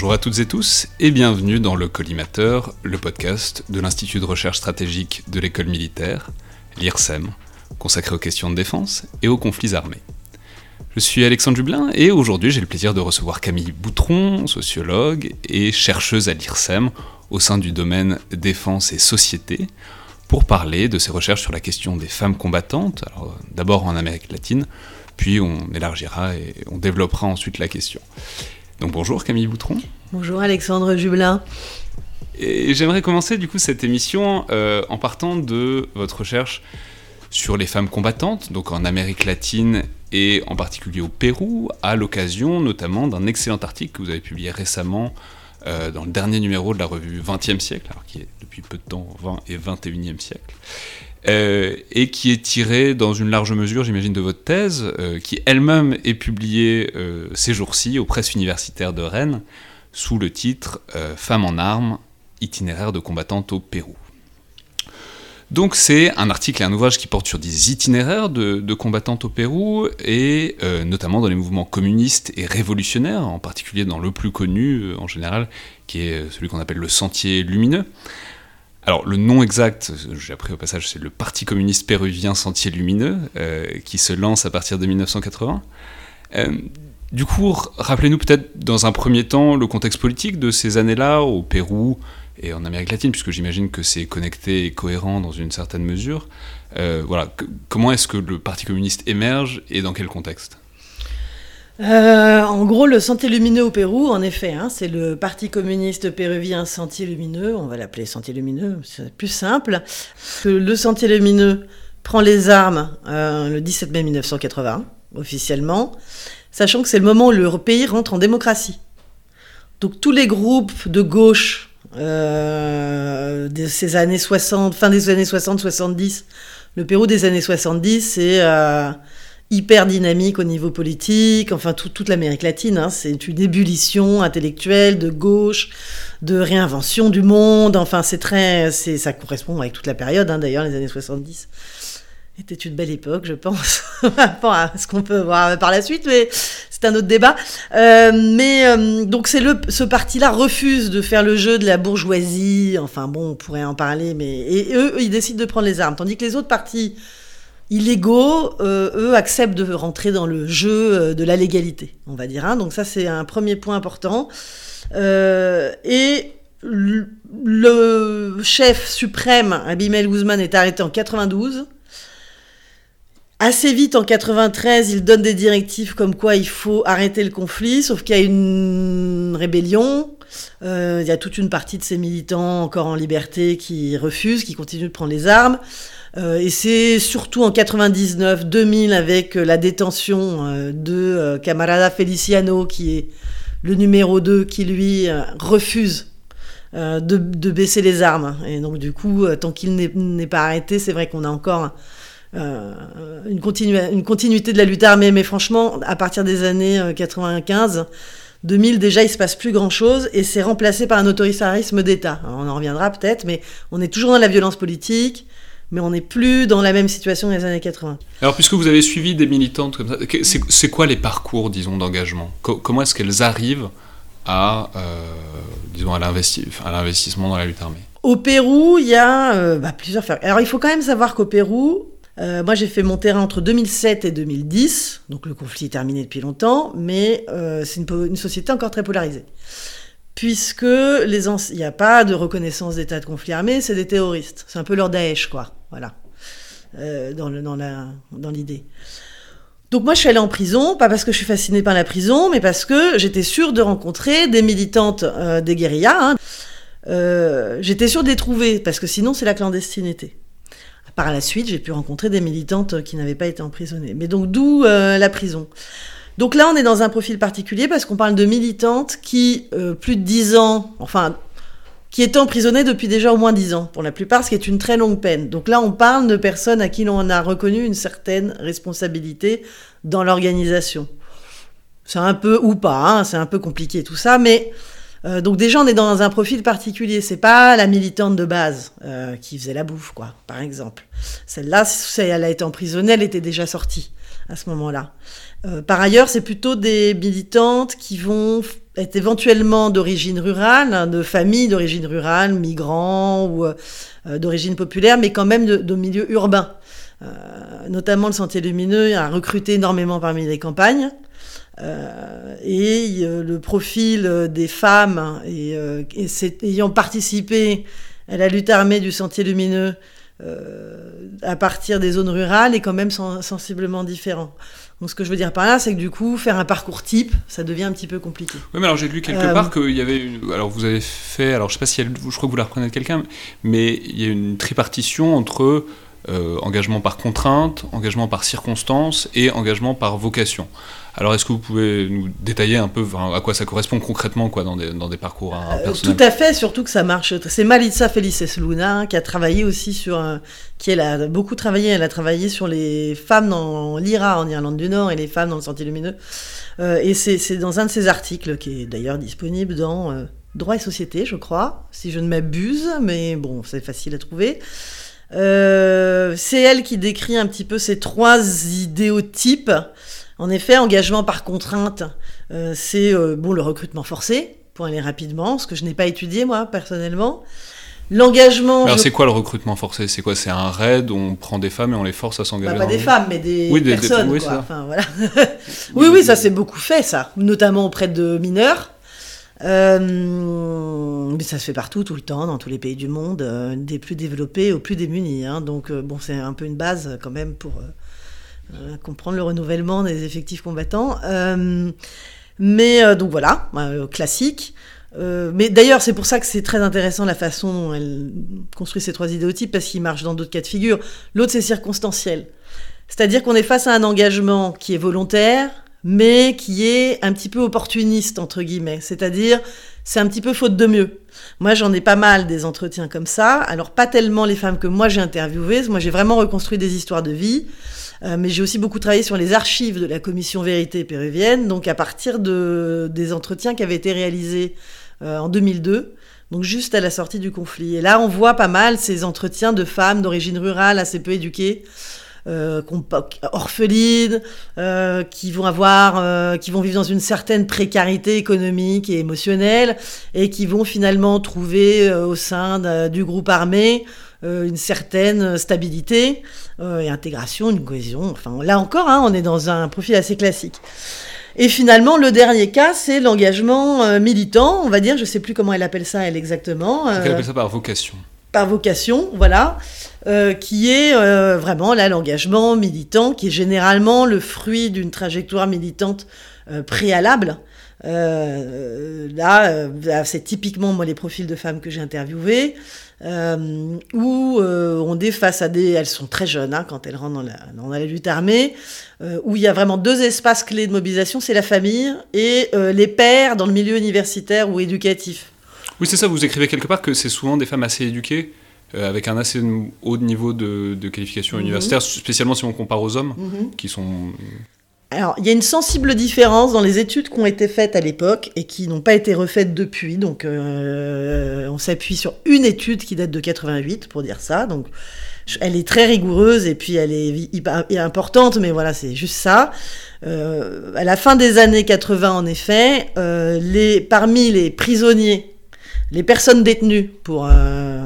Bonjour à toutes et tous et bienvenue dans le Collimateur, le podcast de l'Institut de recherche stratégique de l'école militaire, l'IRSEM, consacré aux questions de défense et aux conflits armés. Je suis Alexandre Dublin et aujourd'hui j'ai le plaisir de recevoir Camille Boutron, sociologue et chercheuse à l'IRSEM au sein du domaine défense et société, pour parler de ses recherches sur la question des femmes combattantes, d'abord en Amérique latine, puis on élargira et on développera ensuite la question. Donc bonjour Camille Boutron. Bonjour Alexandre Jubelin. Et j'aimerais commencer du coup cette émission euh, en partant de votre recherche sur les femmes combattantes, donc en Amérique latine et en particulier au Pérou, à l'occasion notamment d'un excellent article que vous avez publié récemment euh, dans le dernier numéro de la revue 20e siècle, alors qui est depuis peu de temps 20 et 21e siècle, euh, et qui est tiré dans une large mesure, j'imagine, de votre thèse, euh, qui elle-même est publiée euh, ces jours-ci aux presses universitaires de Rennes, sous le titre Femmes en armes, itinéraire de combattantes au Pérou. Donc c'est un article et un ouvrage qui porte sur des itinéraires de combattantes au Pérou, et notamment dans les mouvements communistes et révolutionnaires, en particulier dans le plus connu en général, qui est celui qu'on appelle le Sentier Lumineux. Alors le nom exact, j'ai appris au passage, c'est le Parti communiste péruvien Sentier Lumineux, euh, qui se lance à partir de 1980. Euh, du coup, rappelez-nous peut-être dans un premier temps le contexte politique de ces années-là au Pérou et en Amérique latine, puisque j'imagine que c'est connecté et cohérent dans une certaine mesure. Euh, voilà, comment est-ce que le Parti communiste émerge et dans quel contexte? Euh, en gros, le Sentier Lumineux au Pérou, en effet, hein, c'est le Parti communiste péruvien Sentier Lumineux. On va l'appeler Sentier Lumineux, c'est plus simple. Le Sentier Lumineux prend les armes euh, le 17 mai 1980, officiellement, sachant que c'est le moment où le pays rentre en démocratie. Donc tous les groupes de gauche euh, de ces années 60, fin des années 60-70, le Pérou des années 70, c'est hyper dynamique au niveau politique, enfin toute l'Amérique latine, hein, c'est une ébullition intellectuelle de gauche, de réinvention du monde, enfin c'est très, c'est, ça correspond avec toute la période, hein, d'ailleurs les années 70 était une belle époque, je pense, par rapport à ce qu'on peut voir par la suite, mais c'est un autre débat. Euh, mais euh, donc c'est le, ce parti-là refuse de faire le jeu de la bourgeoisie, enfin bon, on pourrait en parler, mais et eux, ils décident de prendre les armes, tandis que les autres partis illégaux, euh, eux, acceptent de rentrer dans le jeu euh, de la légalité, on va dire. Hein. Donc ça, c'est un premier point important. Euh, et le chef suprême, Abimel Guzman, est arrêté en 92. Assez vite, en 93, il donne des directives comme quoi il faut arrêter le conflit, sauf qu'il y a une rébellion. Il y a toute une partie de ces militants encore en liberté qui refusent, qui continuent de prendre les armes. Euh, et c'est surtout en 99-2000 avec euh, la détention euh, de Camarada Feliciano, qui est le numéro 2, qui lui refuse de, baisser les armes. Et donc du coup, tant qu'il n'est pas arrêté, c'est vrai qu'on a encore une, continuité de la lutte armée. Mais franchement, à partir des années 95, 2000 déjà, il se passe plus grand chose et c'est remplacé par un autoritarisme d'État. On en reviendra peut-être, mais on est toujours dans la violence politique mais on n'est plus dans la même situation des années 80. Alors, puisque vous avez suivi des militantes comme ça, c'est quoi les parcours, disons, d'engagement? Comment est-ce qu'elles arrivent à, euh, disons, à l'investissement dans la lutte armée? Au Pérou, il y a euh, bah, plusieurs. Alors, il faut quand même savoir qu'au Pérou, euh, moi, j'ai fait mon terrain entre 2007 et 2010, donc le conflit est terminé depuis longtemps, mais c'est une, société encore très polarisée puisque il n'y a pas de reconnaissance d'état de conflit armé, c'est des terroristes. C'est un peu leur Daesh, quoi. Voilà, euh, dans, l'idée. Donc moi, je suis allée en prison, pas parce que je suis fascinée par la prison, mais parce que j'étais sûre de rencontrer des militantes euh, des guérillas. Hein. Euh, j'étais sûre de les trouver, parce que sinon, c'est la clandestinité. Par la suite, j'ai pu rencontrer des militantes qui n'avaient pas été emprisonnées. Mais donc, d'où la prison donc là, on est dans un profil particulier parce qu'on parle de militantes qui, plus de dix ans, enfin qui étaient emprisonnés depuis déjà au moins dix ans, pour la plupart, ce qui est une très longue peine. Donc là, on parle de personnes à qui l'on a reconnu une certaine responsabilité dans l'organisation. C'est un peu, ou pas, hein, c'est un peu compliqué tout ça, mais euh, donc déjà, on est dans un profil particulier. C'est pas la militante de base euh, qui faisait la bouffe, quoi, par exemple. Celle-là, elle a été emprisonnée, elle était déjà sortie à ce moment-là. Euh, par ailleurs, c'est plutôt des militantes qui vont être éventuellement d'origine rurale, hein, de famille d'origine rurale, migrants ou d'origine populaire, mais quand même de, de milieu urbain. notamment le Sentier Lumineux a recruté énormément parmi les campagnes. Euh, et euh, le profil euh, des femmes et, ayant participé à la lutte armée du Sentier Lumineux à partir des zones rurales est quand même sensiblement différent. Donc ce que je veux dire par là, c'est que du coup, faire un parcours type, ça devient un petit peu compliqué. Oui, mais alors j'ai lu quelque part qu'il y avait, une... alors vous avez fait, alors je sais pas si, je crois que vous la reprenez de quelqu'un, mais il y a une tripartition entre engagement par contrainte, engagement par circonstance et engagement par vocation. Alors, est-ce que vous pouvez nous détailler un peu à quoi ça correspond concrètement quoi, dans, des, dans des parcours hein, euh, Tout à fait, surtout que ça marche. C'est Malitza Felices Luna qui a travaillé aussi sur. qui elle a beaucoup travaillé. Elle a travaillé sur les femmes dans l'IRA en Irlande du Nord et les femmes dans le Sentier Lumineux. Euh, et c'est dans un de ses articles, qui est d'ailleurs disponible dans euh, Droit et Société, je crois, si je ne m'abuse, mais bon, c'est facile à trouver. c'est elle qui décrit un petit peu ces trois idéotypes en effet, engagement par contrainte, euh, c'est euh, bon le recrutement forcé pour aller rapidement, ce que je n'ai pas étudié moi personnellement. L'engagement. Alors c'est quoi le recrutement forcé? C'est quoi? C'est un raid où on prend des femmes et on les force à s'engager bah, Pas des femmes, mais des personnes. oui, Enfin, voilà. oui, oui, ça s'est beaucoup fait, ça, notamment auprès de mineurs. Euh, mais ça se fait partout, tout le temps, dans tous les pays du monde, des plus développés aux plus démunis. Hein. donc bon, c'est un peu une base quand même pour comprendre le renouvellement des effectifs combattants. Euh, mais euh, donc voilà, classique. mais d'ailleurs, c'est pour ça que c'est très intéressant la façon dont elle construit ces trois idéotypes, parce qu'ils marchent dans d'autres cas de figure. L'autre, c'est circonstanciel. C'est-à-dire qu'on est face à un engagement qui est volontaire, mais qui est un petit peu opportuniste, entre guillemets. C'est-à-dire, c'est un petit peu faute de mieux. Moi, j'en ai pas mal des entretiens comme ça. Alors, pas tellement les femmes que moi j'ai interviewées. Moi, j'ai vraiment reconstruit des histoires de vie. Euh, mais j'ai aussi beaucoup travaillé sur les archives de la commission vérité péruvienne, donc à partir de, des entretiens qui avaient été réalisés euh, en 2002 donc juste à la sortie du conflit. Et là, on voit pas mal ces entretiens de femmes d'origine rurale assez peu éduquées, euh, orphelines, euh, qui vont avoir, euh, qui vont vivre dans une certaine précarité économique et émotionnelle, et qui vont finalement trouver au sein du groupe armé euh, une certaine stabilité euh, et intégration, une cohésion. Enfin, là encore, hein, on est dans un profil assez classique. Et finalement, le dernier cas, c'est l'engagement euh, militant, on va dire, je ne sais plus comment elle appelle ça, elle exactement. elle appelle ça par vocation. Par vocation, voilà, qui est vraiment là l'engagement militant, qui est généralement le fruit d'une trajectoire militante préalable. Là, c'est typiquement moi les profils de femmes que j'ai interviewés. Euh, où euh, on est face à des... Elles sont très jeunes hein, quand elles rentrent dans la, dans la lutte armée, euh, où il y a vraiment deux espaces clés de mobilisation, c'est la famille et les pères dans le milieu universitaire ou éducatif. Oui, c'est ça, vous écrivez quelque part que c'est souvent des femmes assez éduquées, avec un assez haut niveau de, qualification mhm. universitaire, spécialement si on compare aux hommes, mhm. qui sont alors, il y a une sensible différence dans les études qui ont été faites à l'époque et qui n'ont pas été refaites depuis. Donc, euh, on s'appuie sur une étude qui date de 88 pour dire ça. Donc, elle est très rigoureuse et puis elle est importante, mais voilà, c'est juste ça. Euh, à la fin des années 80, en effet, euh, parmi les prisonniers, les personnes détenues pour,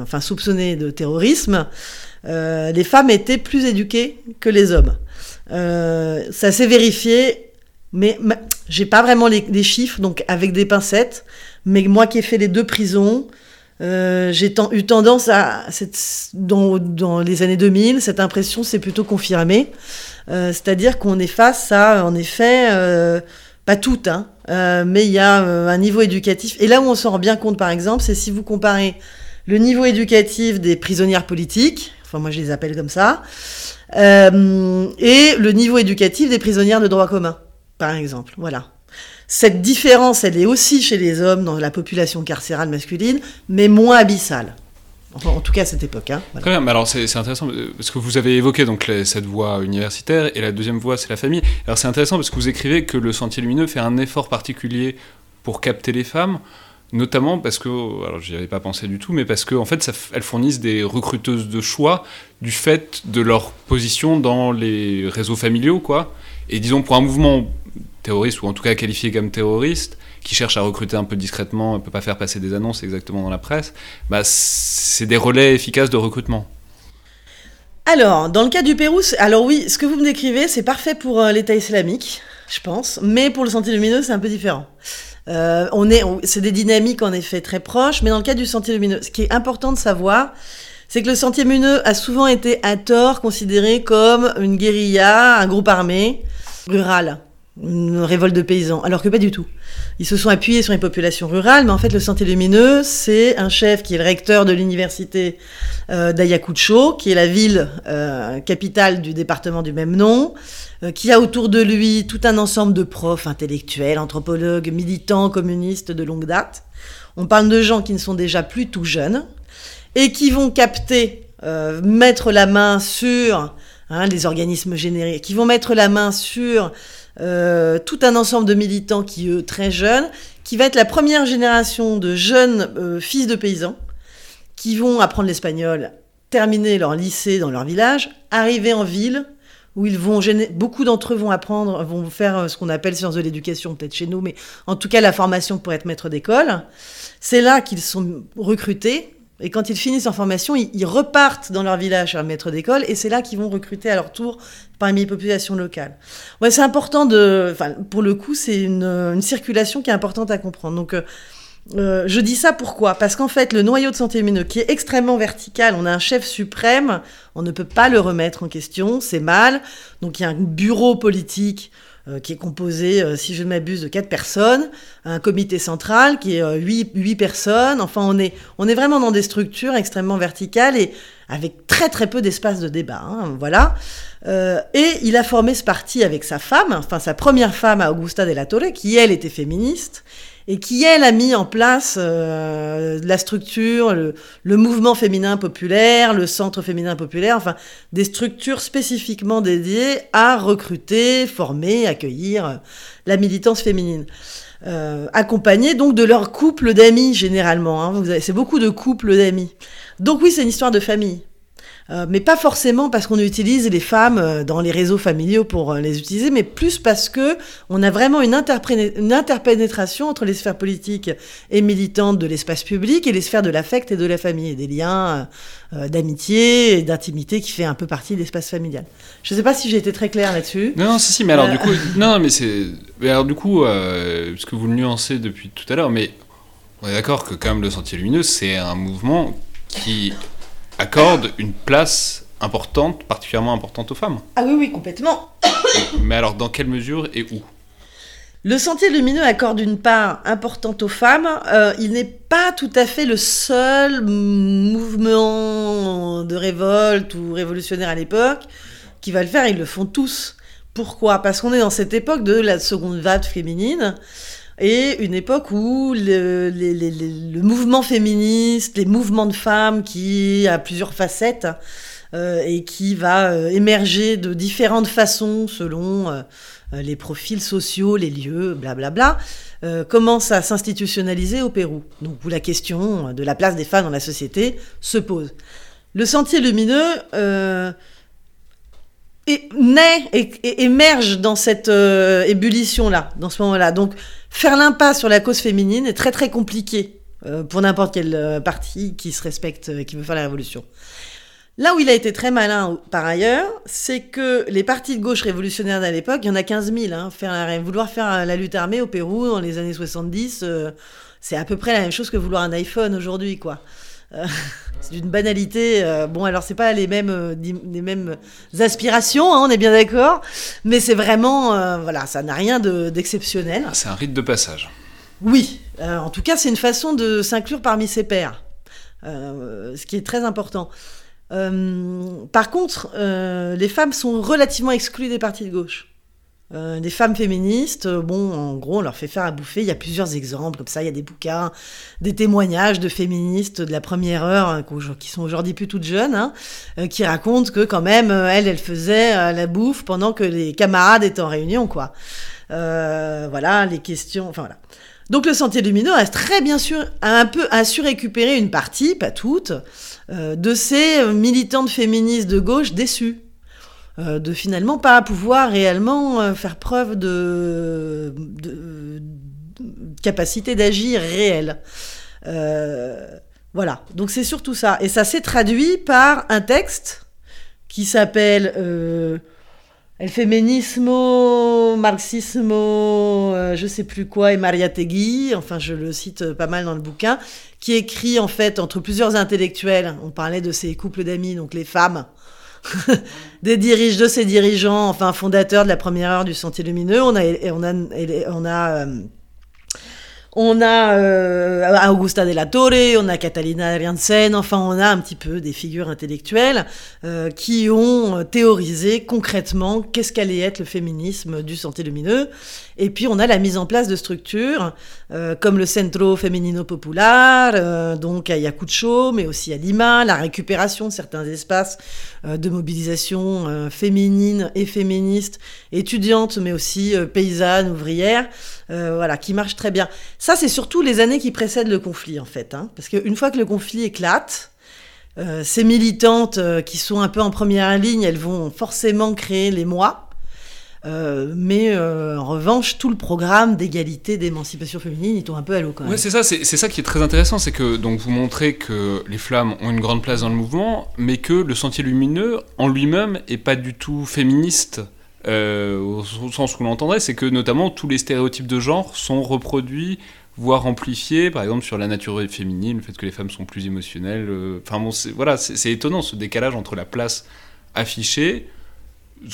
enfin, soupçonnées de terrorisme, les femmes étaient plus éduquées que les hommes. Euh, ça s'est vérifié, mais j'ai pas vraiment les, chiffres, donc avec des pincettes. Mais moi qui ai fait les deux prisons, euh, j'ai eu tendance à, dans, dans, les années 2000, cette impression s'est plutôt confirmée. Euh, c'est-à-dire qu'on est face à, en effet, pas toutes, hein, mais il y a un niveau éducatif. Et là où on s'en rend bien compte, par exemple, c'est si vous comparez le niveau éducatif des prisonnières politiques, enfin moi je les appelle comme ça, euh, et le niveau éducatif des prisonnières de droit commun, par exemple. Voilà. Cette différence, elle est aussi chez les hommes dans la population carcérale masculine, mais moins abyssale. en tout cas à cette époque. Hein, Très bien, mais alors c'est intéressant parce que vous avez évoqué donc cette voie universitaire et la deuxième voie c'est la famille. Alors c'est intéressant parce que vous écrivez que le Sentier Lumineux fait un effort particulier pour capter les femmes notamment parce que, alors j'y avais pas pensé du tout, mais parce qu'en en fait, elles fournissent des recruteuses de choix du fait de leur position dans les réseaux familiaux, quoi. Et disons, pour un mouvement terroristes, ou en tout cas qualifiés comme terroristes, qui cherchent à recruter un peu discrètement, ne peut pas faire passer des annonces exactement dans la presse, bah, c'est des relais efficaces de recrutement. Alors, dans le cas du Pérou, alors oui, ce que vous me décrivez, c'est parfait pour euh, l'État islamique, je pense, mais pour le Sentier Lumineux, c'est un peu différent. Euh, on est, c'est des dynamiques en effet très proches, mais dans le cas du Sentier Lumineux, ce qui est important de savoir, c'est que le Sentier Lumineux a souvent été à tort considéré comme une guérilla, un groupe armé rural une révolte de paysans, alors que pas du tout. Ils se sont appuyés sur les populations rurales, mais en fait le Sentier Lumineux, c'est un chef qui est le recteur de l'université euh, d'Ayacucho, qui est la ville euh, capitale du département du même nom, euh, qui a autour de lui tout un ensemble de profs intellectuels, anthropologues, militants, communistes de longue date. On parle de gens qui ne sont déjà plus tout jeunes et qui vont capter, mettre la main sur hein, les organismes génériques, qui vont mettre la main sur euh, tout un ensemble de militants qui, eux, très jeunes, qui va être la première génération de jeunes euh, fils de paysans qui vont apprendre l'espagnol, terminer leur lycée dans leur village, arriver en ville où ils vont beaucoup d'entre eux vont apprendre, vont faire euh, ce qu'on appelle sciences de l'éducation, peut-être chez nous, mais en tout cas la formation pour être maître d'école. C'est là qu'ils sont recrutés et quand ils finissent leur formation, ils, repartent dans leur village faire maître d'école, et c'est là qu'ils vont recruter à leur tour parmi les populations locales. Ouais, c'est important de, enfin, pour le coup, c'est une, circulation qui est importante à comprendre. Donc, euh, euh, je dis ça pourquoi? Parce qu'en fait, le noyau de santé lumineux, qui est extrêmement vertical, on a un chef suprême, on ne peut pas le remettre en question, c'est mal. Donc, il y a un bureau politique qui est composé, euh, si je ne m'abuse, de quatre personnes, un comité central qui est euh, huit, huit personnes. Enfin, on est, on est vraiment dans des structures extrêmement verticales et avec très très peu d'espace de débat. Hein, voilà. et il a formé ce parti avec sa femme, enfin sa première femme, Augusta de la Torre, qui elle était féministe et qui, elle, a mis en place euh, la structure, le, mouvement féminin populaire, le centre féminin populaire, enfin, des structures spécifiquement dédiées à recruter, former, accueillir euh, la militance féminine. Euh, accompagnés donc de leur couple d'amis, généralement. Hein. C'est beaucoup de couples d'amis. Donc oui, c'est une histoire de famille. Euh, mais pas forcément parce qu'on utilise les femmes euh, dans les réseaux familiaux pour euh, les utiliser, mais plus parce que on a vraiment une, une interpénétration entre les sphères politiques et militantes de l'espace public et les sphères de l'affect et de la famille, et des liens d'amitié et d'intimité qui fait un peu partie de l'espace familial. Je ne sais pas si j'ai été très claire là-dessus. Non, non, si, si, mais alors du coup, non, mais c'est, alors du coup, ce que vous le nuancez depuis tout à l'heure, mais on est d'accord que quand même le Sentier Lumineux, c'est un mouvement qui accorde une place importante, particulièrement importante aux femmes. Ah oui, oui, complètement. Mais alors, dans quelle mesure et où? Le Sentier lumineux accorde une part importante aux femmes. Euh, il n'est pas tout à fait le seul mouvement de révolte ou révolutionnaire à l'époque qui va le faire. Ils le font tous. Pourquoi? Parce qu'on est dans cette époque de la seconde vague féminine et une époque où le, mouvement féministe, les mouvements de femmes qui a plusieurs facettes euh, et qui va euh, émerger de différentes façons selon euh, les profils sociaux, les lieux, blablabla, bla, commence à s'institutionnaliser au Pérou. Donc où la question de la place des femmes dans la société se pose. Le sentier lumineux naît et, émerge dans cette ébullition-là, dans ce moment-là. Donc faire l'impasse sur la cause féminine est très très compliqué euh, pour n'importe quel euh, parti qui se respecte, euh, qui veut faire la révolution. Là où il a été très malin par ailleurs, c'est que les partis de gauche révolutionnaires à l'époque, il y en a 15 000. Hein, faire vouloir faire la lutte armée au Pérou dans les années 70, c'est à peu près la même chose que vouloir un iPhone aujourd'hui, quoi. c'est d'une banalité. Euh, bon, alors c'est pas les mêmes, euh, les mêmes aspirations, hein, on est bien d'accord, mais c'est vraiment, euh, voilà, ça n'a rien d'exceptionnel. C'est un rite de passage. Oui, en tout cas, c'est une façon de s'inclure parmi ses pairs, ce qui est très important. par contre, les femmes sont relativement exclues des partis de gauche. Euh, des femmes féministes, euh, bon, en gros, on leur fait faire à bouffer. Il y a plusieurs exemples comme ça. Il y a des bouquins, des témoignages de féministes de la première heure, hein, qui sont aujourd'hui plus toutes jeunes, hein, euh, qui racontent que quand même, elles, elles faisaient la bouffe pendant que les camarades étaient en réunion, quoi. voilà, les questions, enfin voilà. Donc le Sentier Lumineux reste très bien sûr un peu à su récupérer une partie, pas toute, de ces militantes féministes de gauche déçues de finalement pas pouvoir réellement faire preuve de, capacité d'agir réelle. voilà, donc c'est surtout ça. Et ça s'est traduit par un texte qui s'appelle El féminismo, marxismo, euh, je sais plus quoi, et Mariategui, enfin je le cite euh, pas mal dans le bouquin, qui écrit en fait entre plusieurs intellectuels. On parlait de ces couples d'amis, donc les femmes, des dirigeants, de ces dirigeants, enfin fondateurs de la première heure du Sentier Lumineux. On a, on on a euh, on a euh, Augusta de la Torre, on a Catalina Ariansen, enfin on a un petit peu des figures intellectuelles euh, qui ont théorisé concrètement qu'est-ce qu'allait être le féminisme du Santé Lumineux. Et puis on a la mise en place de structures euh, comme le Centro Femenino Popular, donc à Ayacucho, mais aussi à Lima, la récupération de certains espaces de mobilisation féminine et féministe, étudiantes, mais aussi paysannes, ouvrières, voilà, qui marchent très bien. Ça, c'est surtout les années qui précèdent le conflit, en fait. Hein. parce qu'une fois que le conflit éclate, euh, ces militantes euh, qui sont un peu en première ligne, elles vont forcément créer les mois. Euh, mais en revanche, tout le programme d'égalité, d'émancipation féminine, ils tombent un peu à l'eau quand même. Ouais, c'est ça, c'est, ça qui est très intéressant, c'est que donc vous montrez que les flammes ont une grande place dans le mouvement, mais que le sentier lumineux en lui-même est pas du tout féministe. Euh, au sens où l'on c'est que notamment tous les stéréotypes de genre sont reproduits, voire amplifiés, par exemple sur la nature féminine, le fait que les femmes sont plus émotionnelles. Euh, enfin bon, voilà, c'est étonnant ce décalage entre la place affichée,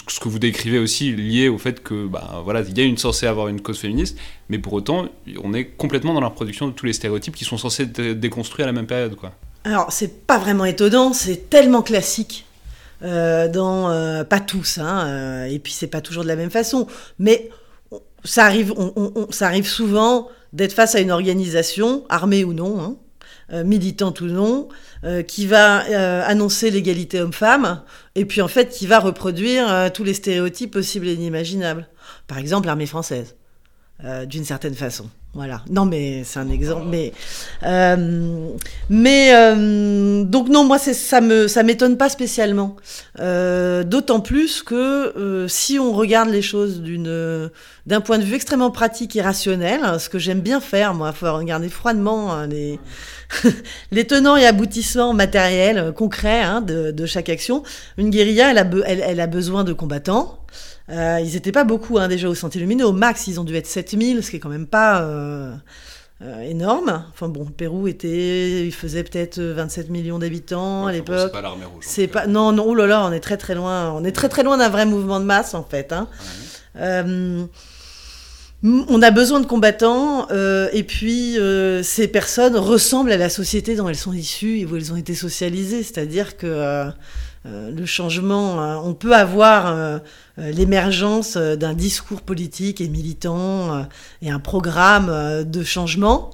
ce que vous décrivez aussi lié au fait que bah, voilà, il y a une censée avoir une cause féministe, mais pour autant, on est complètement dans la reproduction de tous les stéréotypes qui sont censés être déconstruits à la même période, quoi. Alors, c'est pas vraiment étonnant, c'est tellement classique euh, dans euh, pas tous, hein, euh, et puis c'est pas toujours de la même façon, mais ça arrive, on, ça arrive souvent d'être face à une organisation, armée ou non, hein, militante ou non, qui va annoncer l'égalité homme-femme, et puis en fait qui va reproduire tous les stéréotypes possibles et inimaginables. Par exemple, l'armée française, d'une certaine façon. Voilà. Non, mais c'est un exemple. Mais, euh, mais euh, donc non, moi ça me ça m'étonne pas spécialement. Euh, d'autant plus que si on regarde les choses d'une d'un point de vue extrêmement pratique et rationnel, ce que j'aime bien faire, moi, faut regarder froidement hein, les les tenants et aboutissants matériels concrets hein, de, de, chaque action. Une guérilla, elle a, elle a besoin de combattants. Euh, ils n'étaient pas beaucoup hein, déjà au Sentier Lumineux. Au max, ils ont dû être 7000, ce qui est quand même pas euh, euh, énorme. Enfin bon, le Pérou était, il faisait peut-être 27 millions d'habitants à l'époque. C'est pas l'armée rouge. C'est pas, non, non, oh là là, on est très très loin. On est très très loin d'un vrai mouvement de masse en fait. Hein. on a besoin de combattants et puis ces personnes ressemblent à la société dont elles sont issues et où elles ont été socialisées, c'est-à-dire que euh, le changement, euh, on peut avoir l'émergence d'un discours politique et militant et un programme de changement,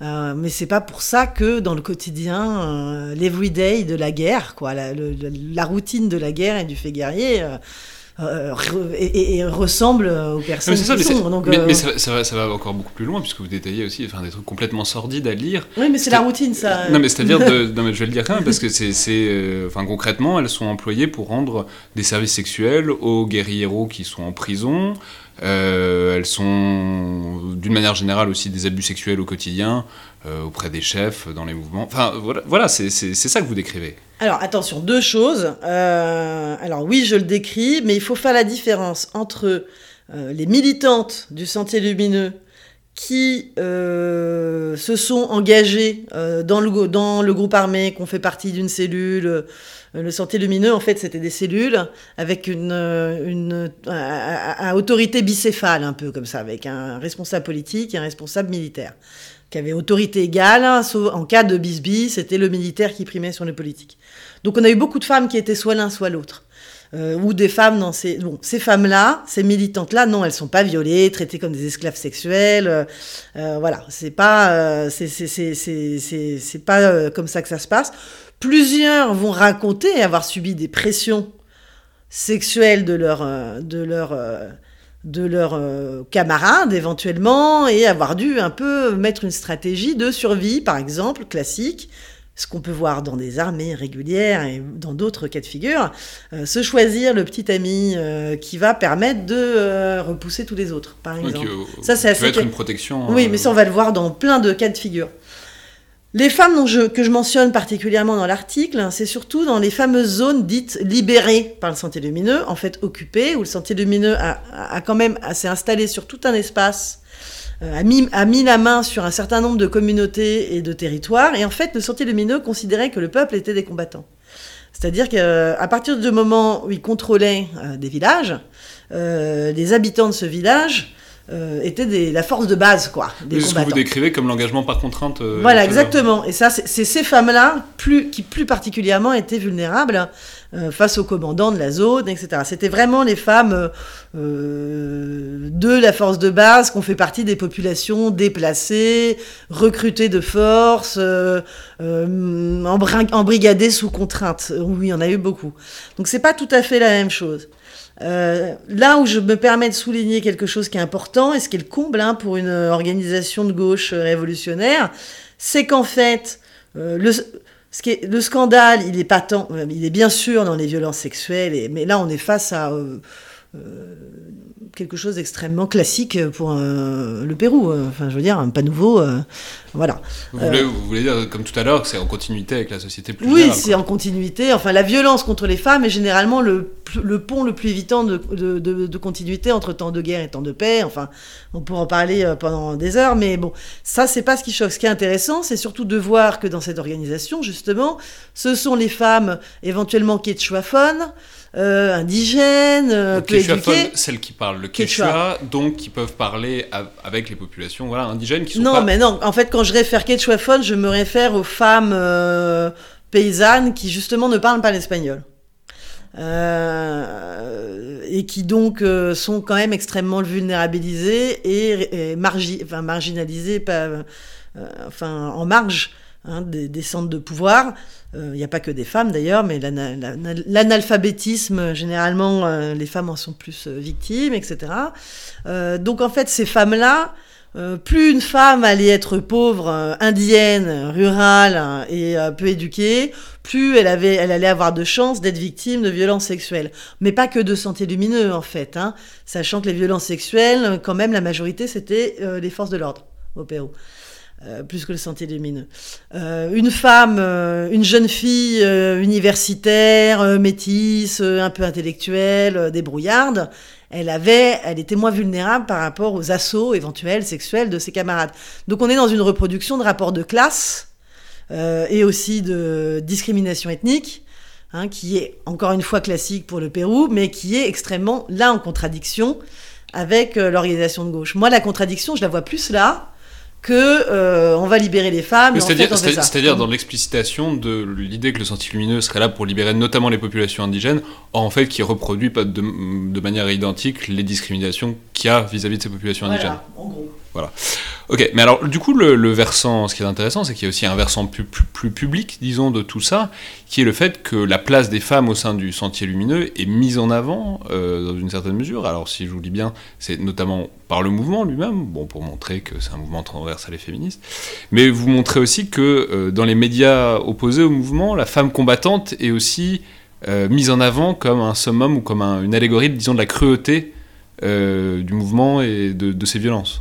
mais c'est pas pour ça que dans le quotidien, l'everyday de la guerre, quoi, la, routine de la guerre et du fait guerrier euh, et, ressemble aux personnes mais qui sont. Donc, mais, euh, ça, va, ça, va, encore beaucoup plus loin, puisque vous détaillez aussi enfin, des trucs complètement sordides à lire. Oui, mais c'est la routine, ça. Non, mais c'est-à-dire, non, mais je vais le dire quand même, parce que c'est, euh, enfin, concrètement, elles sont employées pour rendre des services sexuels aux guerrieros qui sont en prison. elles sont, d'une manière générale, aussi des abus sexuels au quotidien auprès des chefs, dans les mouvements. Enfin, voilà, c'est ça que vous décrivez. Alors attention, deux choses. Euh, alors oui, je le décris, mais il faut faire la différence entre euh, les militantes du Sentier Lumineux qui euh, se sont engagées dans, le, groupe armé, qu'on fait partie d'une cellule. Le Sentier Lumineux, en fait, c'était des cellules avec une, une, autorité bicéphale, un peu comme ça, avec un responsable politique et un responsable militaire qui avait autorité égale, hein, sauf en cas de bisbis, c'était le militaire qui primait sur le politique. Donc on a eu beaucoup de femmes qui étaient soit l'un, soit l'autre. Euh, ou des femmes dans ces... Bon, ces femmes-là, ces militantes-là, non, elles sont pas violées, traitées comme des esclaves sexuels. Euh, euh voilà, c'est pas, euh, c'est pas euh, comme ça que ça se passe. Plusieurs vont raconter avoir subi des pressions sexuelles de leur, de leur de leurs euh, camarades éventuellement et avoir dû un peu mettre une stratégie de survie, par exemple, classique, ce qu'on peut voir dans des armées régulières et dans d'autres cas de figure, euh, se choisir le petit ami euh, qui va permettre de euh, repousser tous les autres, par exemple. ça, c'est assez. être une protection. Oui, mais ça, on va le voir dans plein de cas de figure. Les femmes que je mentionne particulièrement dans l'article, c'est surtout dans les fameuses zones dites libérées par le sentier lumineux, en fait occupées, où le sentier lumineux a, quand même s'est installé sur tout un espace, euh, a, mis, a la main sur un certain nombre de communautés et de territoires, et en fait le sentier lumineux considérait que le peuple était des combattants. C'est-à-dire qu'à partir du moment où il contrôlait euh, des villages, euh, les habitants de ce village euh, était des, la force de base, quoi. Des ce que vous décrivez comme l'engagement par contrainte. Euh, voilà, exactement. Et ça, c'est ces femmes-là plus, qui plus particulièrement étaient vulnérables euh, face aux commandants de la zone, etc. C'était vraiment les femmes de la force de base, qu'on fait partie des populations déplacées, recrutées de force, embrigadées sous contrainte. Oui, il y en a eu beaucoup. Donc c'est pas tout à fait la même chose. Euh, là où je me permets de souligner quelque chose qui est important, et ce qui est le comble hein, pour une organisation de gauche révolutionnaire, c'est qu'en fait, euh, le, scandale, il est pas euh, il est bien sûr dans les violences sexuelles, mais là on est face à quelque chose d'extrêmement classique pour le Pérou. Enfin, je veux dire, pas nouveau. Euh, voilà. Vous voulez, dire, comme tout à l'heure, que c'est en continuité avec la société plus Oui, c'est en continuité. Enfin, la violence contre les femmes est généralement le, le pont le plus évitant de, de, de, continuité entre temps de guerre et temps de paix. Enfin, on pourra en parler pendant des heures, mais bon, ça, c'est pas ce qui choque. Ce qui est intéressant, c'est surtout de voir que dans cette organisation, justement, ce sont les femmes éventuellement quechua-phones, euh, indigènes, euh, peu éduquées. Celles qui parlent le quechua, donc qui peuvent parler avec les populations voilà, indigènes qui sont Non, mais non. En fait, quand je réfère quechuaphone, je me réfère aux femmes euh, paysannes qui justement ne parlent pas l'espagnol. Euh, et qui donc sont quand même extrêmement vulnérabilisées et, marginalisées, enfin en marge hein, des, centres de pouvoir. Il euh, n'y a pas que des femmes d'ailleurs, mais l'analphabétisme, généralement, euh, les femmes en sont plus euh, victimes, etc. donc en fait, ces femmes-là, plus une femme allait être pauvre, indienne, rurale et peu éduquée, plus elle, avait, elle allait avoir de chances d'être victime de violences sexuelles. Mais pas que de santé lumineux, en fait. Hein, sachant que les violences sexuelles, quand même, la majorité, c'était les forces de l'ordre au Pérou. Euh, plus que le sentier lumineux. Euh, une femme, euh, une jeune fille universitaire, métisse, un peu intellectuelle, débrouillarde, elle avait, elle était moins vulnérable par rapport aux assauts éventuels sexuels de ses camarades. Donc on est dans une reproduction de rapports de classe et aussi de discrimination ethnique. Hein, qui est encore une fois classique pour le Pérou, mais qui est extrêmement là en contradiction avec l'organisation de gauche. Moi, la contradiction, je la vois plus là, que euh, on va libérer les femmes. C'est-à-dire dans l'explicitation de l'idée que le sentier lumineux serait là pour libérer notamment les populations indigènes, en fait qui reproduit pas de, de manière identique les discriminations qu'il y a vis-à-vis de ces populations indigènes. en gros. Voilà. Ok, mais alors du coup, le, versant, ce qui est intéressant, c'est qu'il y a aussi un versant plus, public, disons, de tout ça, qui est le fait que la place des femmes au sein du Sentier Lumineux est mise en avant euh, dans une certaine mesure. Alors si je vous dis bien, c'est notamment par le mouvement lui-même, bon, pour montrer que c'est un mouvement transversal et féministe, mais vous montrez aussi que euh, dans les médias opposés au mouvement, la femme combattante est aussi euh, mise en avant comme un summum ou comme une allégorie, disons, de la cruauté du mouvement et de ses violences.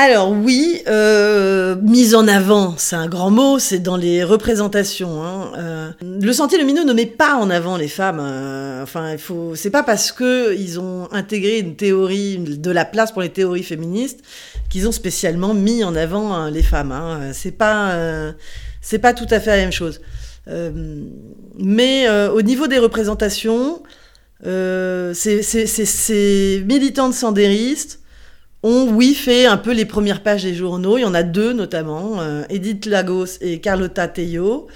Alors oui, euh, mise en avant, c'est un grand mot, c'est dans les représentations. Hein. Euh, le Sentier Lumineux ne met pas en avant les femmes. Euh, enfin, il faut, c'est pas parce que ils ont intégré une théorie de la place pour les théories féministes qu'ils ont spécialement mis en avant hein, les femmes. Hein. C'est pas, c'est pas tout à fait la même chose. mais au niveau des représentations, ces militantes sandéristes ont, oui, fait un peu les premières pages des journaux. Il y en a deux notamment, euh, Edith Lagos et Carlota Tejo.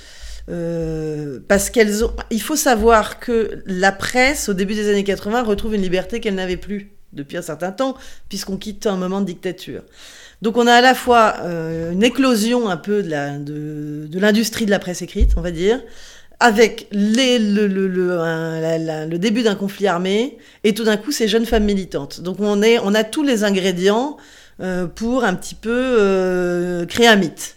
Euh, parce qu'elles ont. Il faut savoir que la presse, au début des années 80, retrouve une liberté qu'elle n'avait plus depuis un certain temps, puisqu'on quitte un moment de dictature. Donc on a à la fois euh, une éclosion un peu de l'industrie de la presse écrite, on va dire, avec le, début d'un conflit armé et tout d'un coup ces jeunes femmes militantes. Donc on a tous les ingrédients euh, pour un petit peu euh, créer un mythe.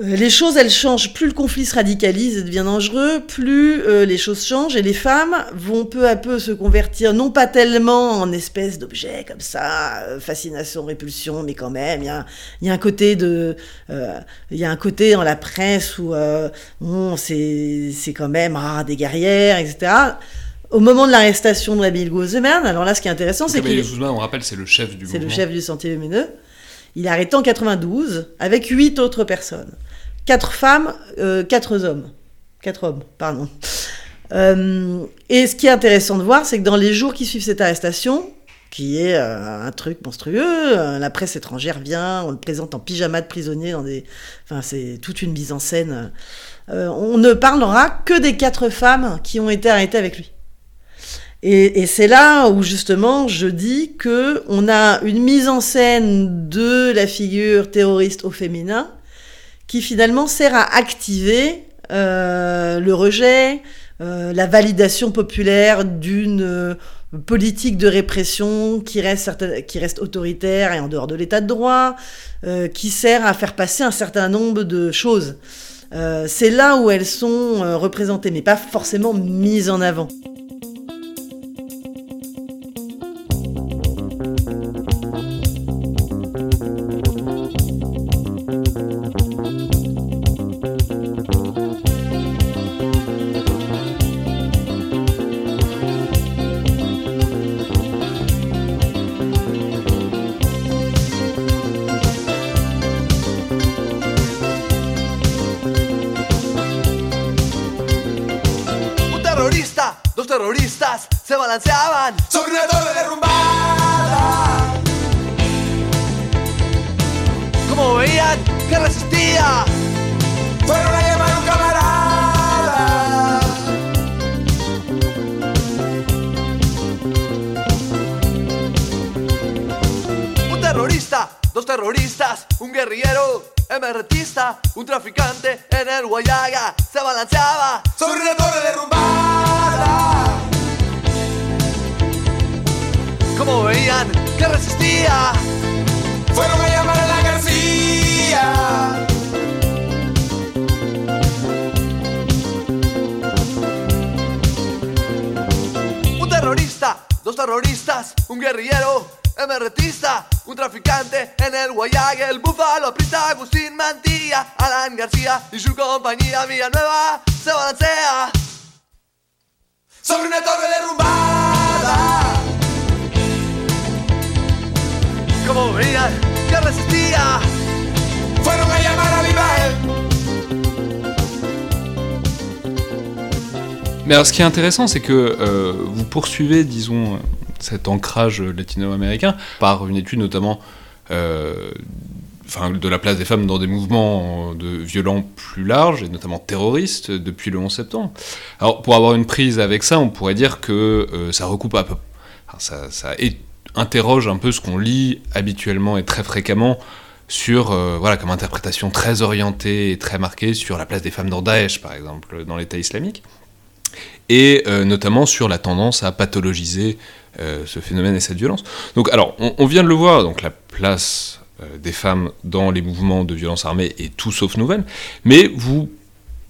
Euh, les choses, elles changent. Plus le conflit se radicalise et devient dangereux, plus euh, les choses changent et les femmes vont peu à peu se convertir, non pas tellement en espèce d'objet comme ça, euh, fascination, répulsion, mais quand même, il y a, y a, un côté de, il y a un côté dans la presse où bon, c'est quand même ah, des guerrières, etc. Au moment de l'arrestation de Nabil Guzman, alors là, ce qui est intéressant, c'est que Guzman, on rappelle, c'est le chef du C'est le chef du Sentier Lumineux. Il est arrêté en 92 avec huit autres personnes. Quatre femmes, euh, quatre hommes. Quatre hommes, pardon. Euh, et ce qui est intéressant de voir, c'est que dans les jours qui suivent cette arrestation, qui est euh, un truc monstrueux, la presse étrangère vient, on le présente en pyjama de prisonnier dans des... Enfin, c'est toute une mise en scène. on ne parlera que des quatre femmes qui ont été arrêtées avec lui. Et, c'est là où justement je dis que on a une mise en scène de la figure terroriste au féminin qui finalement sert à activer euh, le rejet, euh, la validation populaire d'une euh, politique de répression qui reste, qui reste autoritaire et en dehors de l'état de droit, qui sert à faire passer un certain nombre de choses. c'est là où elles sont représentées, mais pas forcément mises en avant. Balanceaban qui est intéressant, c'est que euh, vous poursuivez, disons, cet ancrage latino-américain par une étude notamment euh, de la place des femmes dans des mouvements violents plus larges, et notamment terroristes, depuis le 11 septembre. Alors, pour avoir une prise avec ça, on pourrait dire que euh, ça recoupe un peu. ça, interroge un peu ce qu'on lit habituellement et très fréquemment sur, voilà, comme interprétation très orientée et très marquée sur la place des femmes dans Daesh, par exemple, dans l'État islamique, et euh, notamment sur la tendance à pathologiser euh, ce phénomène et cette violence. Donc, alors, on, vient de le voir, donc la place des femmes dans les mouvements de violence armée est tout sauf nouvelle, mais vous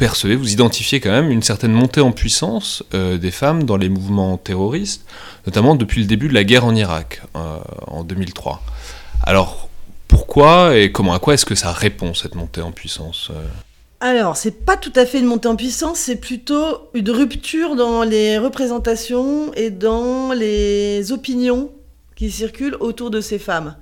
percevez, vous identifiez quand même une certaine montée en puissance euh, des femmes dans les mouvements terroristes, notamment depuis le début de la guerre en Irak, euh, en 2003. Alors, pourquoi et comment, à quoi est-ce que ça répond, cette montée en puissance euh? Alors, c'est pas tout à fait une montée en puissance, c'est plutôt une rupture dans les représentations et dans les opinions qui circulent autour de ces femmes.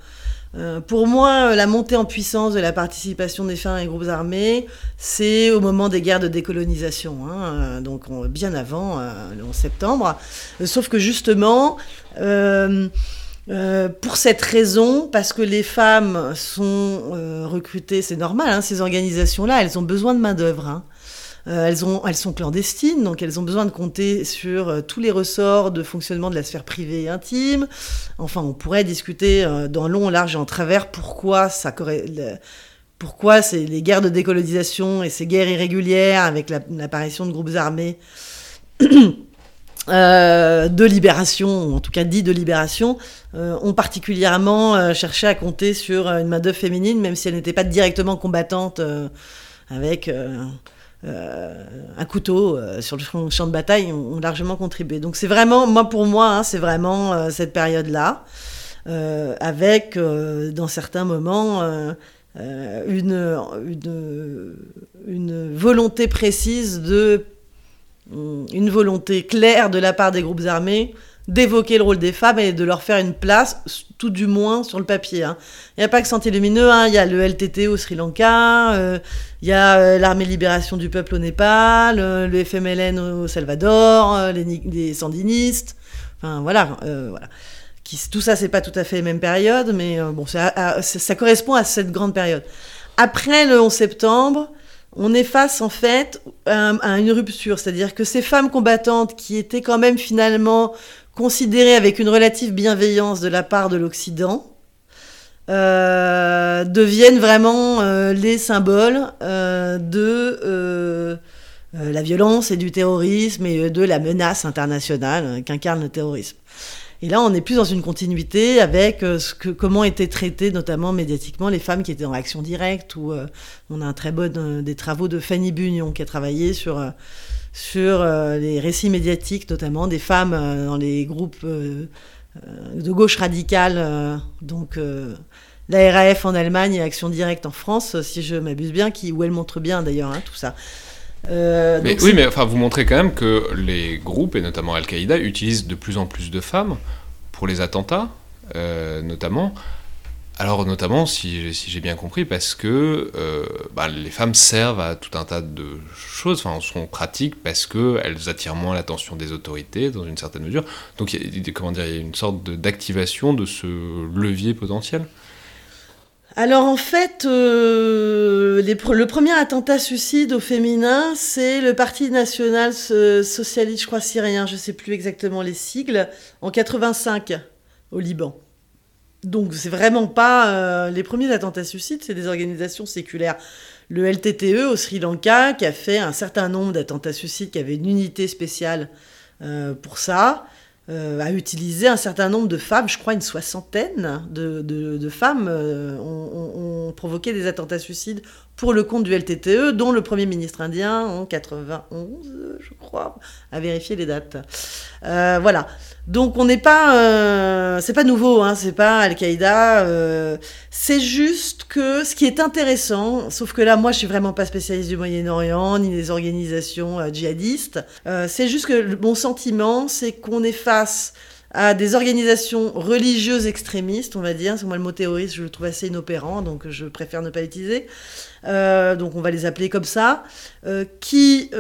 Euh, pour moi, la montée en puissance de la participation des femmes et groupes armés, c'est au moment des guerres de décolonisation, hein, euh, donc bien avant euh, le 11 septembre. sauf que justement, pour cette raison, parce que les femmes sont recrutées, c'est normal, hein, ces organisations-là, elles ont besoin de main-d'œuvre. Hein. Euh, elles, ont, elles sont clandestines, donc elles ont besoin de compter sur euh, tous les ressorts de fonctionnement de la sphère privée et intime. Enfin, on pourrait discuter euh, dans long, large et en travers pourquoi ça pourquoi c'est les guerres de décolonisation et ces guerres irrégulières avec l'apparition de groupes armés de libération, en tout cas dit de libération, ont particulièrement cherché à compter sur une main-d'œuvre féminine, même si elle n'était pas directement combattante avec un couteau sur le champ de bataille ont, largement contribué. Donc c'est vraiment, moi pour moi, hein, c'est vraiment cette période-là, avec dans certains moments une, volonté précise de une volonté claire de la part des groupes armés d'évoquer le rôle des femmes et de leur faire une place, tout du moins sur le papier. Hein. Il n'y a pas que Santé Lumineux, hein. il y a le LTT au Sri Lanka, euh, il y a euh, l'Armée Libération du Peuple au Népal, euh, le FMLN au Salvador, les, sandinistes, enfin voilà. voilà. Tout ça, c'est pas tout à fait la même période, mais bon, ça, ça, correspond à cette grande période. Après le 11 septembre, on est face en fait à une rupture, c'est-à-dire que ces femmes combattantes qui étaient quand même finalement considérées avec une relative bienveillance de la part de l'Occident, euh, deviennent vraiment euh, les symboles euh, de la violence et du terrorisme et de la menace internationale qu'incarne le terrorisme. Et là, on n'est plus dans une continuité avec ce que, comment étaient traitées, notamment médiatiquement, les femmes qui étaient en action directe. Ou on a un très bon des travaux de Fanny Bugnon qui a travaillé sur sur euh, les récits médiatiques, notamment des femmes euh, dans les groupes euh, de gauche radicale, donc la RAF en Allemagne et Action Directe en France, si je m'abuse bien, qui, où elle montre bien d'ailleurs hein, tout ça. Mais, oui, mais enfin, vous montrez quand même que les groupes, et notamment Al-Qaïda, utilisent de plus en plus de femmes pour les attentats, notamment. Alors notamment, si, j'ai bien compris, parce que euh, bah, les femmes servent à tout un tas de choses, enfin sont pratiques parce qu'elles attirent moins l'attention des autorités dans une certaine mesure. Donc il y a, comment dire, il y a une sorte d'activation de, ce levier potentiel? Alors en fait, euh, le premier attentat suicide au féminin, c'est le Parti national socialiste, je crois syrien, je ne sais plus exactement les sigles, en 85 au Liban. Donc c'est vraiment pas euh, les premiers attentats suicides, c'est des organisations séculaires. Le LTTE au Sri Lanka qui a fait un certain nombre d'attentats suicides, qui avait une unité spéciale euh, pour ça, euh, a utilisé un certain nombre de femmes, je crois une soixantaine de, femmes ont, provoqué des attentats suicides pour le compte du LTTE, dont le Premier ministre indien en 91, je crois, a vérifié les dates. voilà. Donc on n'est pas, euh, c'est pas nouveau, hein, c'est pas Al-Qaïda. Euh, c'est juste que ce qui est intéressant, sauf que là moi je suis vraiment pas spécialiste du Moyen-Orient ni des organisations euh, djihadistes. c'est juste que mon sentiment, c'est qu'on est face à des organisations religieuses extrémistes, on va dire. Moi, le mot terroriste, je le trouve assez inopérant, donc je préfère ne pas l'utiliser. donc on va les appeler comme ça, qui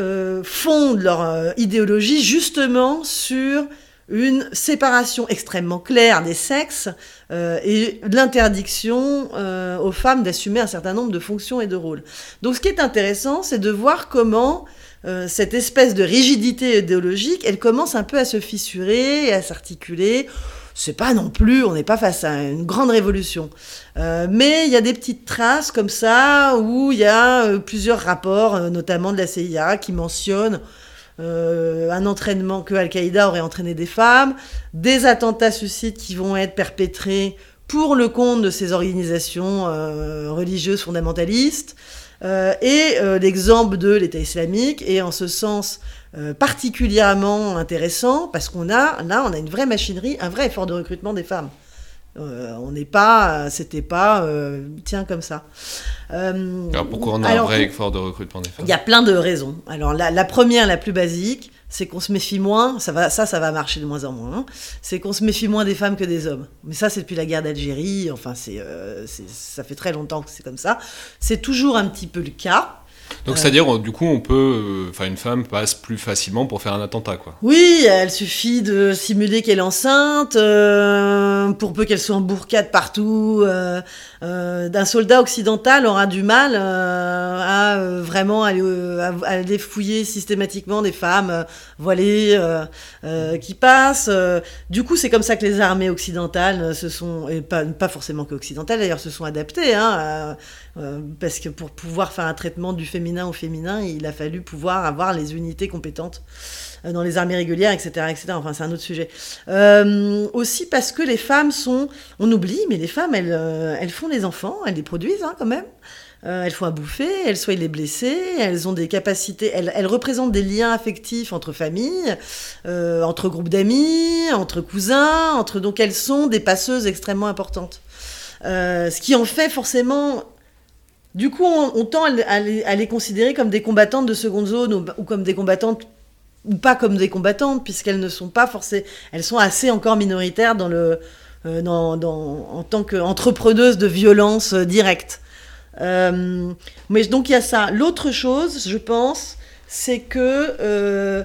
fondent leur idéologie justement sur une séparation extrêmement claire des sexes euh, et l'interdiction euh, aux femmes d'assumer un certain nombre de fonctions et de rôles. Donc ce qui est intéressant, c'est de voir comment euh, cette espèce de rigidité idéologique, elle commence un peu à se fissurer et à s'articuler. C'est pas non plus, on n'est pas face à une grande révolution. mais il y a des petites traces comme ça où il y a plusieurs rapports, notamment de la CIA, qui mentionnent euh, un entraînement que Al-Qaïda aurait entraîné des femmes, des attentats suicides qui vont être perpétrés pour le compte de ces organisations euh, religieuses fondamentalistes, euh, et l'exemple de l'État islamique est en ce sens particulièrement intéressant parce qu'on a là on a une vraie machinerie, un vrai effort de recrutement des femmes. Euh, on n'est pas, c'était pas, euh, tiens comme ça. Euh, alors pourquoi on a un vrai effort de recrutement des femmes? Il y a plein de raisons. Alors la, première, la plus basique, c'est qu'on se méfie moins. Ça va, ça, ça va marcher de moins en moins. Hein. c'est qu'on se méfie moins des femmes que des hommes. Mais ça, c'est depuis la guerre d'Algérie. Enfin, c'est, ça fait très longtemps que c'est comme ça. C'est toujours un petit peu le cas. Donc c'est-à-dire, du coup, on peut, euh, enfin, une femme passe plus facilement pour faire un attentat, quoi. Oui, elle suffit de simuler qu'elle est enceinte, euh, pour peu qu'elle soit en bourcade partout. Euh, d'un soldat occidental aura du mal à vraiment aller, à, fouiller systématiquement des femmes voilées qui passent. du coup, c'est comme ça que les armées occidentales se sont, et pas, pas forcément que occidentales d'ailleurs, se sont adaptées. Hein, euh, parce que pour pouvoir faire un traitement du féminin au féminin, il a fallu pouvoir avoir les unités compétentes euh, dans les armées régulières, etc. etc. Enfin, c'est un autre sujet. Euh, aussi parce que les femmes sont... On oublie, mais les femmes, elles, elles font des enfants, elles les produisent hein, quand même. elles font à bouffer, elles soignent les blessés, elles ont des capacités, elles, représentent des liens affectifs entre familles, entre groupes d'amis, entre cousins, entre donc elles sont des passeuses extrêmement importantes. Ce qui en fait forcément du coup, on, tend à, les- considérer comme des combattantes de seconde zone ou, comme des combattantes ou pas comme des combattantes puisqu'elles ne sont pas forcément, elles sont assez encore minoritaires euh, en tant qu'entrepreneuses de violence euh, directe. Euh, mais donc il y a ça. L'autre chose, je pense, c'est que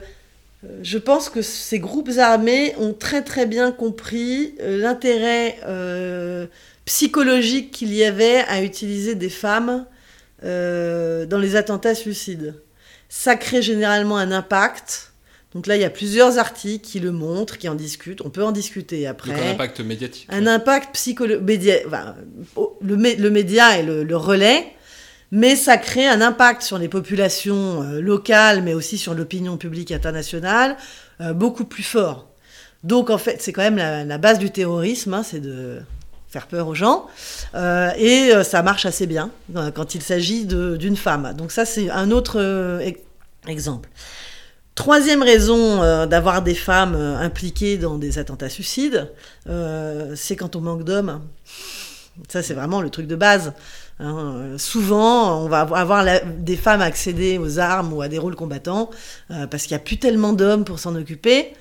je pense que ces groupes armés ont très très bien compris l'intérêt psychologique qu'il y avait à utiliser des femmes euh, dans les attentats suicides. Ça crée généralement un impact. Donc là, il y a plusieurs articles qui le montrent, qui en discutent. On peut en discuter après Donc un impact médiatique. un impact psychologique. le, mé- le média est le, le relais, mais ça crée un impact sur les populations euh, locales, mais aussi sur l'opinion publique internationale, euh, beaucoup plus fort. Donc en fait, c'est quand même la, la base du terrorisme, hein, c'est de faire peur aux gens. Euh, et euh, ça marche assez bien euh, quand il s'agit d'une femme. Donc ça, c'est un autre ex- exemple. Troisième raison d'avoir des femmes impliquées dans des attentats suicides, c'est quand on manque d'hommes. Ça, c'est vraiment le truc de base. hein. Souvent, on va avoir des femmes accéder aux armes ou à des rôles combattants parce qu'il n'y a plus tellement d'hommes pour s'en occuper.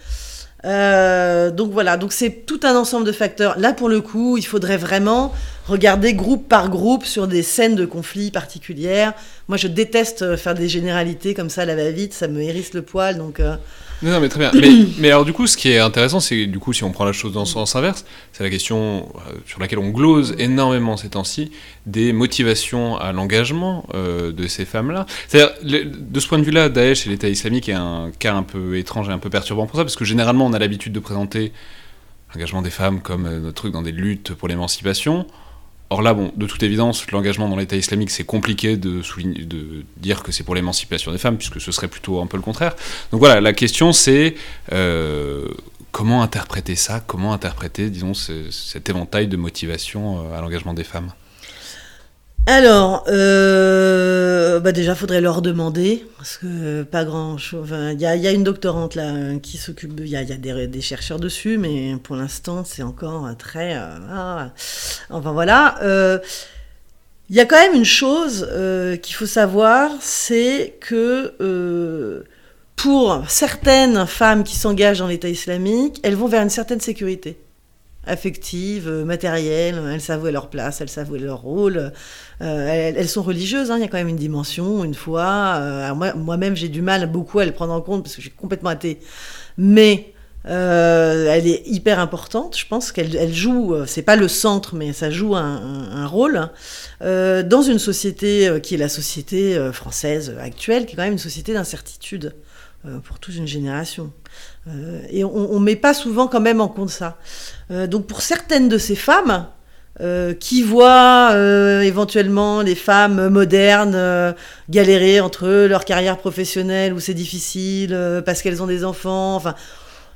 Euh, donc voilà, donc c'est tout un ensemble de facteurs. Là, pour le coup, il faudrait vraiment regarder groupe par groupe sur des scènes de conflits particulières. Moi, je déteste euh, faire des généralités comme ça, la va-vite, ça me hérisse le poil. Donc, euh, Non, non, mais très bien. Mais, mais alors, du coup, ce qui est intéressant, c'est du coup, si on prend la chose dans le sens inverse, c'est la question euh, sur laquelle on glose énormément ces temps-ci, des motivations à l'engagement euh, de ces femmes-là. C'est-à-dire, de ce point de vue-là, Daesh et l'État islamique est un cas un peu étrange et un peu perturbant pour ça, parce que généralement, on a l'habitude de présenter l'engagement des femmes comme euh, notre truc dans des luttes pour l'émancipation. Or là, bon, de toute évidence, l'engagement dans l'État islamique, c'est compliqué de, souligner, de dire que c'est pour l'émancipation des femmes, puisque ce serait plutôt un peu le contraire. Donc voilà, la question c'est euh, comment interpréter ça, comment interpréter, disons, ce- cet éventail de motivation euh, à l'engagement des femmes? Alors, euh, bah déjà, faudrait leur demander, parce que pas grand chose. Il y, y a une doctorante là euh, qui s'occupe, il y a, y a des, chercheurs dessus, mais pour l'instant, c'est encore un très. euh, ah. enfin voilà. Euh, Il y a quand même une chose euh, qu'il faut savoir, c'est que euh, pour certaines femmes qui s'engagent dans l'État islamique, elles vont vers une certaine sécurité affective, euh, matérielle, elles savent où est leur place, elles savent où est leur rôle, euh, elles, sont religieuses, hein, il y a quand même une dimension, une foi. euh, moi-même, j'ai du mal beaucoup à le prendre en compte parce que je suis complètement athée. Mais elle est hyper importante. Je pense qu'elle elle joue, c'est pas le centre, mais ça joue un, rôle euh, dans une société qui est la société française actuelle, qui est quand même une société d'incertitude pour toute une génération. Euh, et on ne met pas souvent quand même en compte ça. Euh, donc pour certaines de ces femmes, euh, qui voient éventuellement les femmes modernes galérer entre leur carrière professionnelle où c'est difficile parce qu'elles ont des enfants. Enfin,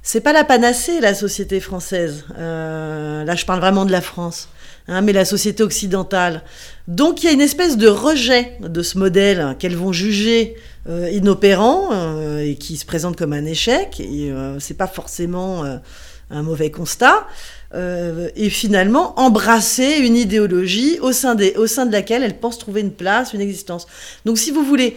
c'est pas la panacée la société française. Là, je parle vraiment de la France, hein, mais la société occidentale. Donc, il y a une espèce de rejet de ce modèle qu'elles vont juger inopérant euh, et qui se présente comme un échec. Et euh, c'est pas forcément euh, un mauvais constat. Euh, et finalement embrasser une idéologie au sein, des, au sein de laquelle elles pensent trouver une place, une existence. Donc si vous voulez,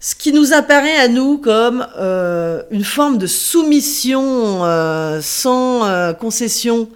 ce qui nous apparaît à nous comme euh, une forme de soumission euh, sans euh, concession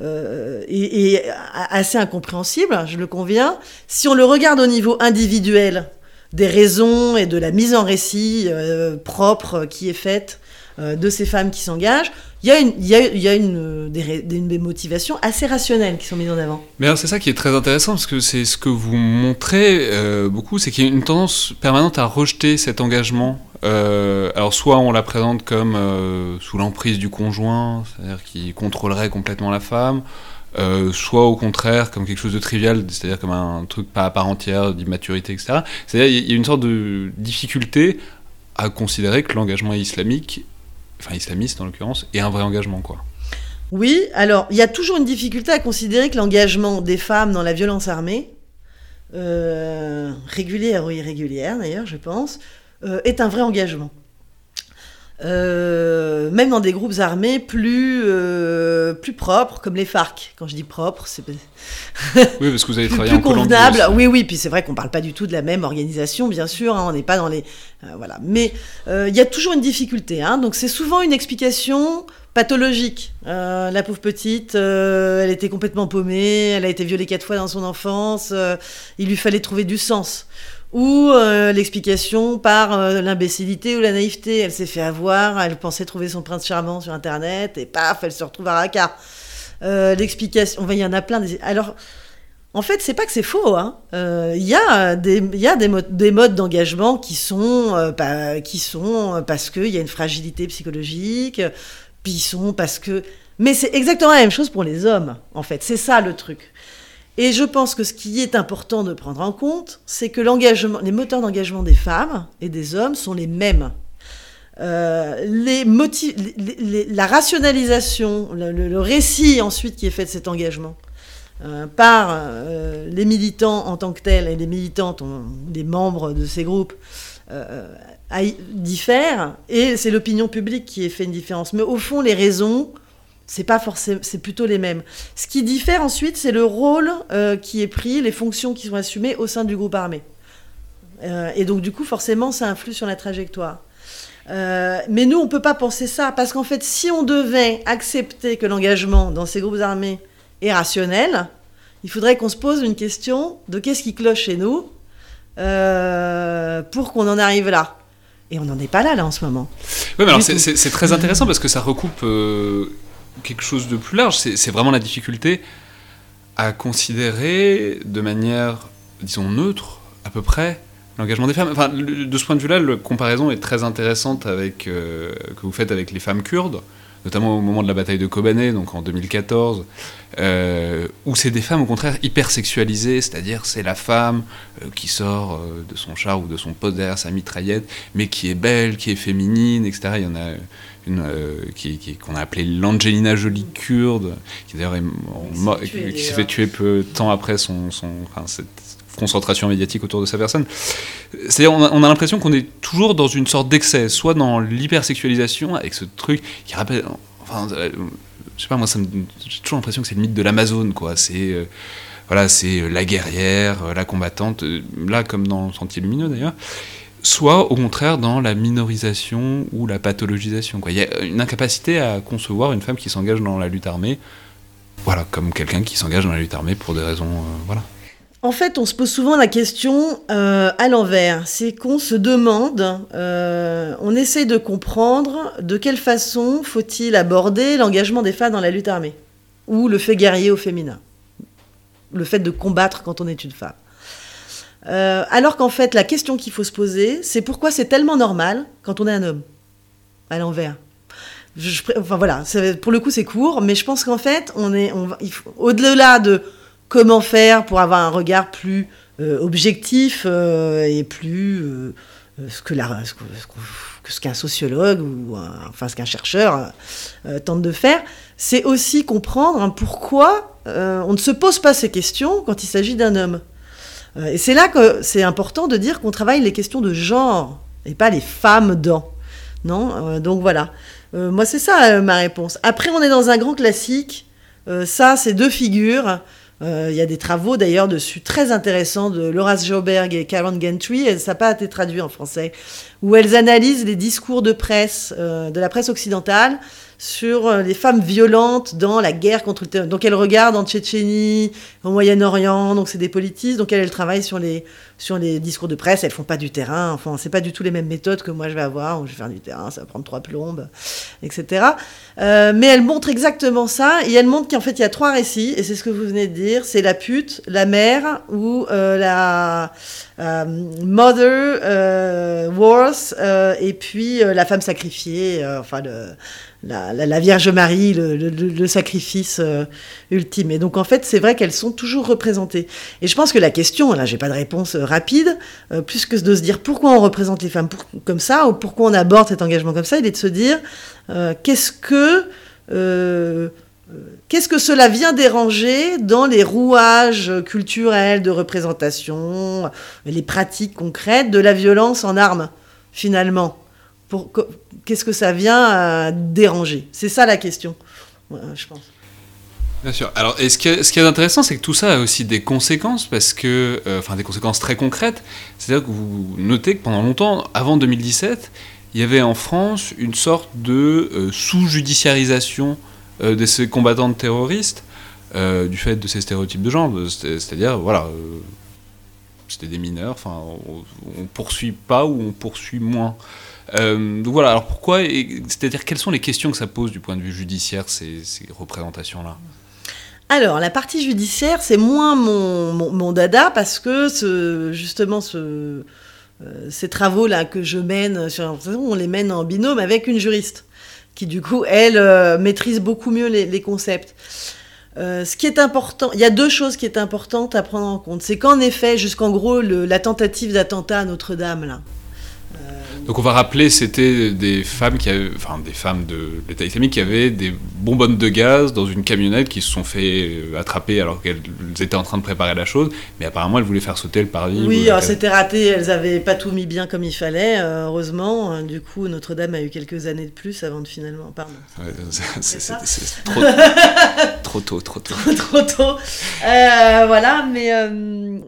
euh, et, et assez incompréhensible, je le conviens, si on le regarde au niveau individuel, des raisons et de la mise en récit euh, propre qui est faite euh, de ces femmes qui s'engagent, il y a, une, il y a, il y a une, des, ré- des- des motivations assez rationnelles qui sont mises en avant. Mais alors c'est ça qui est très intéressant parce que c'est ce que vous montrez euh, beaucoup, c'est qu'il y a une tendance permanente à rejeter cet engagement. Euh, alors soit on la présente comme euh, sous l'emprise du conjoint, c'est-à-dire qui contrôlerait complètement la femme, euh, soit au contraire comme quelque chose de trivial, c'est-à-dire comme un truc pas à part entière, d'immaturité, etc. C'est-à-dire il y a une sorte de difficulté à considérer que l'engagement islamique, enfin islamiste en l'occurrence, est un vrai engagement quoi. Oui, alors il y a toujours une difficulté à considérer que l'engagement des femmes dans la violence armée régulière ou irrégulière d'ailleurs, je pense, est un vrai engagement. Euh, même dans des groupes armés plus, euh, plus propres, comme les FARC. Quand je dis propre, c'est oui, parce que vous avez travaillé plus en convenable. Oui, oui, puis c'est vrai qu'on parle pas du tout de la même organisation, bien sûr. Hein, on n'est pas dans les euh, voilà. Mais il y a toujours une difficulté. Hein, donc c'est souvent une explication pathologique. la pauvre petite, elle était complètement paumée, elle a été violée quatre fois dans son enfance. il lui fallait trouver du sens ou euh, l'explication par euh, l'imbécilité ou la naïveté. Elle s'est fait avoir, elle pensait trouver son prince charmant sur Internet, et paf, elle se retrouve à Raqqa. Euh, l'explication, il y en a plein. Alors, en fait, c'est pas que c'est faux. Hein. Il y a des modes d'engagement qui sont, qui sont parce qu'il y a une fragilité psychologique, puis ils sont parce que... Mais c'est exactement la même chose pour les hommes, en fait. C'est ça le truc. Et je pense que ce qui est important de prendre en compte, c'est que l'engagement, les moteurs d'engagement des femmes et des hommes sont les mêmes. Euh, les la rationalisation, le, récit ensuite qui est fait de cet engagement euh, par euh, les militants en tant que tels et les militantes, les membres de ces groupes, diffèrent et c'est l'opinion publique qui est fait une différence. Mais au fond, les raisons c'est pas forcément, c'est plutôt les mêmes. Ce qui diffère ensuite, c'est le rôle euh, qui est pris, les fonctions qui sont assumées au sein du groupe armé. Euh, et donc du coup, forcément, ça influe sur la trajectoire. Euh, mais nous, on peut pas penser ça parce qu'en fait, si on devait accepter que l'engagement dans ces groupes armés est rationnel, il faudrait qu'on se pose une question de qu'est-ce qui cloche chez nous pour qu'on en arrive là. Et on n'en est pas là, là, en ce moment. Oui, mais alors c'est très intéressant parce que ça recoupe quelque chose de plus large. C'est vraiment la difficulté à considérer de manière, disons, neutre, à peu près, l'engagement des femmes. Enfin, de ce point de vue-là, la comparaison est très intéressante avec, euh, que vous faites avec les femmes kurdes, notamment au moment de la bataille de Kobané, donc en 2014, euh, où c'est des femmes au contraire hyper sexualisées, c'est-à-dire c'est la femme euh, qui sort de son char ou de son poste derrière sa mitraillette, mais qui est belle, qui est féminine, etc. Il y en a une euh, qui, qu'on a appelée l'Angelina Jolie kurde, qui d'ailleurs qui s'est fait tuer peu de temps après son, son enfin, cette concentration médiatique autour de sa personne. C'est-à-dire, on a, l'impression qu'on est toujours dans une sorte d'excès, soit dans l'hypersexualisation, avec ce truc qui rappelle. Enfin, euh, je sais pas, moi, j'ai toujours l'impression que c'est le mythe de l'Amazone, quoi. C'est. Euh, voilà, c'est la guerrière, la combattante, là comme dans Sentier Lumineux d'ailleurs soit au contraire dans la minorisation ou la pathologisation. Il y a une incapacité à concevoir une femme qui s'engage dans la lutte armée, voilà, comme quelqu'un qui s'engage dans la lutte armée pour des raisons, euh, voilà. En fait, on se pose souvent la question euh, à l'envers. C'est qu'on se demande, euh, on essaie de comprendre de quelle façon faut-il aborder l'engagement des femmes dans la lutte armée, ou le fait guerrier au féminin, le fait de combattre quand on est une femme. Euh, alors qu'en fait, la question qu'il faut se poser, c'est pourquoi c'est tellement normal quand on est un homme, à l'envers? enfin voilà, pour le coup c'est court, mais je pense qu'en fait, on est, au-delà de comment faire pour avoir un regard plus euh, objectif euh, et plus ce que ce qu'un sociologue ou enfin ce qu'un chercheur tente de faire, c'est aussi comprendre pourquoi on ne se pose pas ces questions quand il s'agit d'un homme. Euh, et c'est là que c'est important de dire qu'on travaille les questions de genre et pas les femmes dans. Non? Euh, Donc voilà. Euh, moi, c'est ça ma réponse. Après, on est dans un grand classique. ça, c'est deux figures. Il y a des travaux d'ailleurs dessus très intéressants de Laura Joberg et Karen Gentry, ça n'a pas été traduit en français, où elles analysent les discours de presse, de la presse occidentale, sur euh, les femmes violentes dans la guerre contre le terrorisme. Donc elle regarde en Tchétchénie, au Moyen-Orient, donc c'est des politistes, donc elle, elle travaille sur les, sur les discours de presse, elles font pas du terrain, enfin c'est pas du tout les mêmes méthodes que moi je vais avoir, où je vais faire du terrain, ça va prendre trois plombes, etc. Euh, mais elle montre exactement ça, et elle montre qu'en fait il y a trois récits, et c'est ce que vous venez de dire, c'est la pute, la mère ou euh, la mother wars, et puis la femme sacrifiée, enfin la, Vierge Marie, le, sacrifice euh, ultime. Et donc en fait, c'est vrai qu'elles sont toujours représentées. Et je pense que la question, là, j'ai pas de réponse euh, rapide, euh, plus que de se dire pourquoi on représente les femmes comme ça, ou pourquoi on aborde cet engagement comme ça, il est de se dire qu'est-ce que qu'est-ce que cela vient déranger dans les rouages culturels de représentation, les pratiques concrètes de la violence en armes, finalement? Qu'est-ce que ça vient déranger? C'est ça la question, je pense. Bien sûr. Alors, ce, qui est, intéressant, c'est que tout ça a aussi des conséquences, parce que, euh, enfin, des conséquences très concrètes. C'est-à-dire que vous notez que pendant longtemps, avant 2017, il y avait en France une sorte de euh, sous-judiciarisation euh, de ces combattants terroristes du fait de ces stéréotypes de genre. C'est-à-dire, voilà, c'était des mineurs, enfin, on, ne poursuit pas ou on poursuit moins. donc voilà, alors pourquoi, c'est-à-dire quelles sont les questions que ça pose du point de vue judiciaire, ces représentations-là? Alors, la partie judiciaire, c'est moins mon, dada parce que justement, euh, ces travaux-là que je mène, on les mène en binôme avec une juriste qui, du coup, elle euh, maîtrise beaucoup mieux les, concepts. Euh, ce qui est important, il y a deux choses qui est importantes à prendre en compte. C'est qu'en effet, jusqu'en gros, la tentative d'attentat à Notre-Dame, là, donc on va rappeler, c'était des femmes qui avaient, enfin des femmes de l'État islamique qui avaient des bonbonnes de gaz dans une camionnette qui se sont fait euh, attraper alors qu'elles étaient en train de préparer la chose, mais apparemment elles voulaient faire sauter le parvis. Oui, c'était raté, elles avaient pas tout mis bien comme il fallait, euh, heureusement. Du coup, Notre-Dame a eu quelques années de plus avant de finalement, pardon. c'est trop, trop, tôt, trop tôt. trop, tôt. Euh, voilà, mais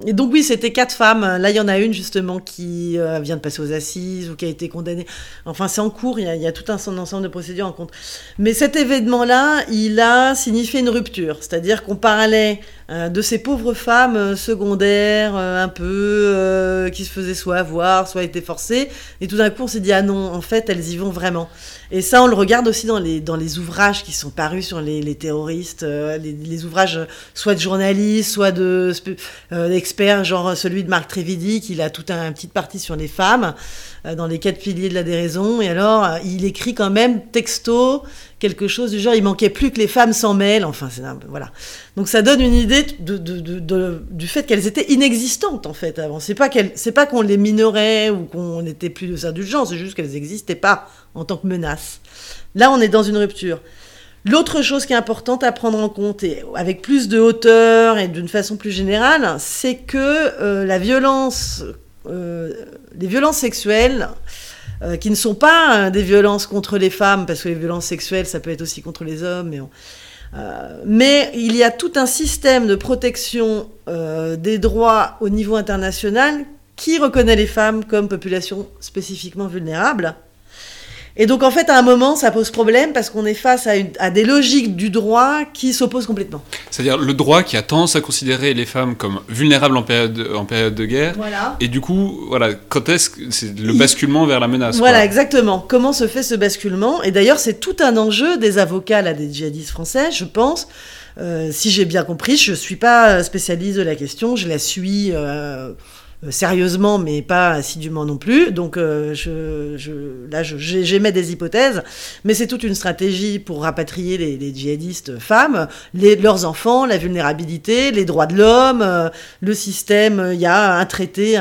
et donc oui, c'était quatre femmes. Là, il y en a une justement qui vient de passer aux assises ou qui a été condamné. Enfin, c'est en cours, il y, a, tout un, ensemble de procédures en compte. Mais cet événement-là, il a signifié une rupture. C'est-à-dire qu'on parlait euh, de ces pauvres femmes euh, secondaires, euh, un peu, qui se faisaient soit avoir, soit étaient forcées. Et tout d'un coup, on s'est dit, ah non, en fait, elles y vont vraiment. Et ça, on le regarde aussi dans les, ouvrages qui sont parus sur les, terroristes, les, ouvrages soit de journalistes, soit de d'experts, genre celui de Marc Trévidi, qui a toute un, une petite partie sur les femmes. Euh, dans les quatre piliers de la déraison. Et alors, euh, il écrit quand même texto quelque chose du genre, il manquait plus que les femmes s'en mêlent. Enfin, c'est voilà. Donc ça donne une idée du fait qu'elles étaient inexistantes en fait avant. C'est pas pas qu'on les minorait ou qu'on n'était plus de indulgence, c'est juste qu'elles n'existaient pas en tant que menace. Là, on est dans une rupture. L'autre chose qui est importante à prendre en compte, et avec plus de hauteur et d'une façon plus générale, c'est que euh, la violence les violences sexuelles, euh, qui ne sont pas euh, des violences contre les femmes, parce que les violences sexuelles, ça peut être aussi contre les hommes, mais il y a tout un système de protection des droits au niveau international qui reconnaît les femmes comme population spécifiquement vulnérable. Et donc, en fait, à un moment, ça pose problème parce qu'on est face à, des logiques du droit qui s'opposent complètement. C'est-à-dire le droit qui a tendance à considérer les femmes comme vulnérables en période, en période de guerre. Voilà. Et du coup, voilà, quand est-ce que c'est le basculement vers la menace Voilà, exactement. Comment se fait ce basculement? Et d'ailleurs, c'est tout un enjeu des avocats, là, des djihadistes français, je pense. Euh, si j'ai bien compris, je ne suis pas spécialiste de la question, je la suis. Euh, euh, sérieusement, mais pas assidûment non plus. Donc euh, je, je, là, j'émets des hypothèses, mais c'est toute une stratégie pour rapatrier les, djihadistes femmes, les, leurs enfants, la vulnérabilité, les droits de l'homme, euh, le système. Il y a un traité,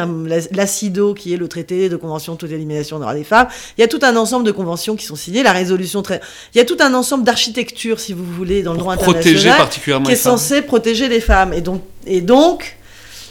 l'ACIDO, qui est le traité de convention de toute élimination des droits des femmes. Il y a tout un ensemble de conventions qui sont signées, la résolution très... Il y a tout un ensemble d'architecture, si vous voulez, dans le droit international, particulièrement qui est censé protéger les femmes. Et donc, et donc euh,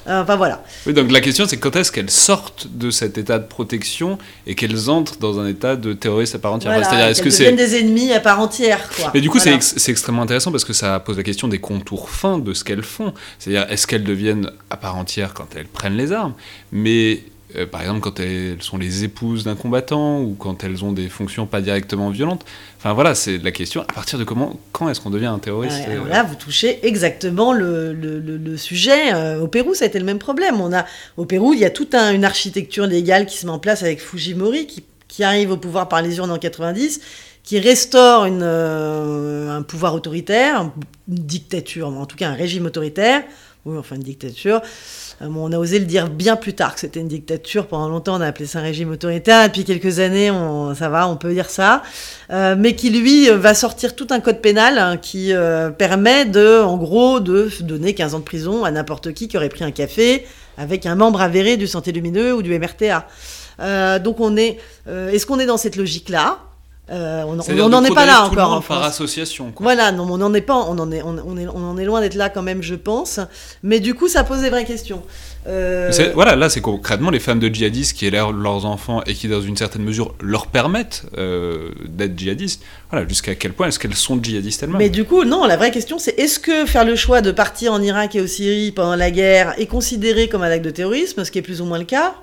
enfin voilà. Oui, donc la question c'est quand est-ce qu'elles sortent de cet état de protection et qu'elles entrent dans un état de terroriste à part entière? C'est-à-dire est-ce que c'est des ennemis à part entière quoi. Mais du coup c'est extrêmement intéressant parce que ça pose la question des contours fins de ce qu'elles font. C'est-à-dire est-ce qu'elles deviennent à part entière quand elles prennent les armes, mais euh, par exemple quand elles sont les épouses d'un combattant ou quand elles ont des fonctions pas directement violentes. Enfin voilà, c'est la question. À partir de comment, quand est-ce qu'on devient un terroriste alors Là, vous touchez exactement le, le, sujet. Euh, au Pérou, ça a été le même problème. On a, au Pérou, il y a toute une architecture légale qui se met en place avec Fujimori, qui, qui arrive au pouvoir par les urnes en 90 qui restaure une, euh, un pouvoir autoritaire, une dictature, en tout cas un régime autoritaire, oui, enfin une dictature, on a osé le dire bien plus tard que c'était une dictature. Pendant longtemps, on a appelé ça un régime autoritaire. Depuis quelques années, on, ça va, on peut dire ça. Euh, mais qui, lui, va sortir tout un code pénal hein, qui euh, permet de, en gros, de donner 15 ans de prison à n'importe qui qui aurait pris un café avec un membre avéré du Santé Lumineux ou du MRTA. donc on est... Est-ce qu'on est dans cette logique-là? Euh, on n'en est pas là encore en monde par France. association. quoi. Voilà, non, on n'en est pas, on en est, on, on est, on en est, loin d'être là quand même, je pense. Mais du coup, ça pose des vraies questions. Euh, Voilà, là, c'est concrètement les femmes de djihadistes qui élèvent leurs enfants et qui, dans une certaine mesure, leur permettent euh, d'être djihadistes. Voilà, jusqu'à quel point est-ce qu'elles sont djihadistes elles-mêmes Mais du coup, non, la vraie question, c'est est-ce que faire le choix de partir en Irak et au Syrie pendant la guerre est considéré comme un acte de terrorisme, ce qui est plus ou moins le cas?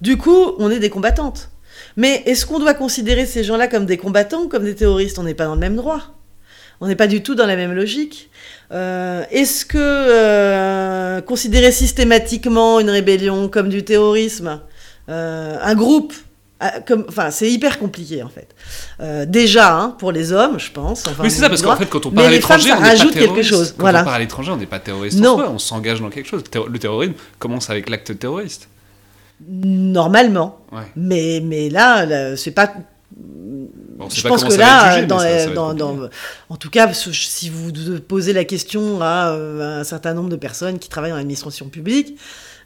Du coup, on est des combattantes. Mais est-ce qu'on doit considérer ces gens-là comme des combattants ou comme des terroristes? On n'est pas dans le même droit. On n'est pas du tout dans la même logique. Euh, est-ce que euh, considérer systématiquement une rébellion comme du terrorisme, euh, un groupe, comme, enfin, c'est hyper compliqué en fait. Euh, déjà, hein, pour les hommes, je pense. Enfin, oui, c'est ça, parce qu'en fait, quand on part à l'étranger, on n'est pas rajoute quelque chose, Quand voilà. on part à l'étranger, on n'est pas terroriste Non. en soi, on s'engage dans quelque chose. Le terrorisme commence avec l'acte terroriste. Normalement. Ouais. Mais, mais là, là, c'est pas. Bon, je pense que là, jugé, dans, ça- ça va être dans- compliqué. dans- en tout cas, si vous posez la question à euh, un certain nombre de personnes qui travaillent dans l'administration publique,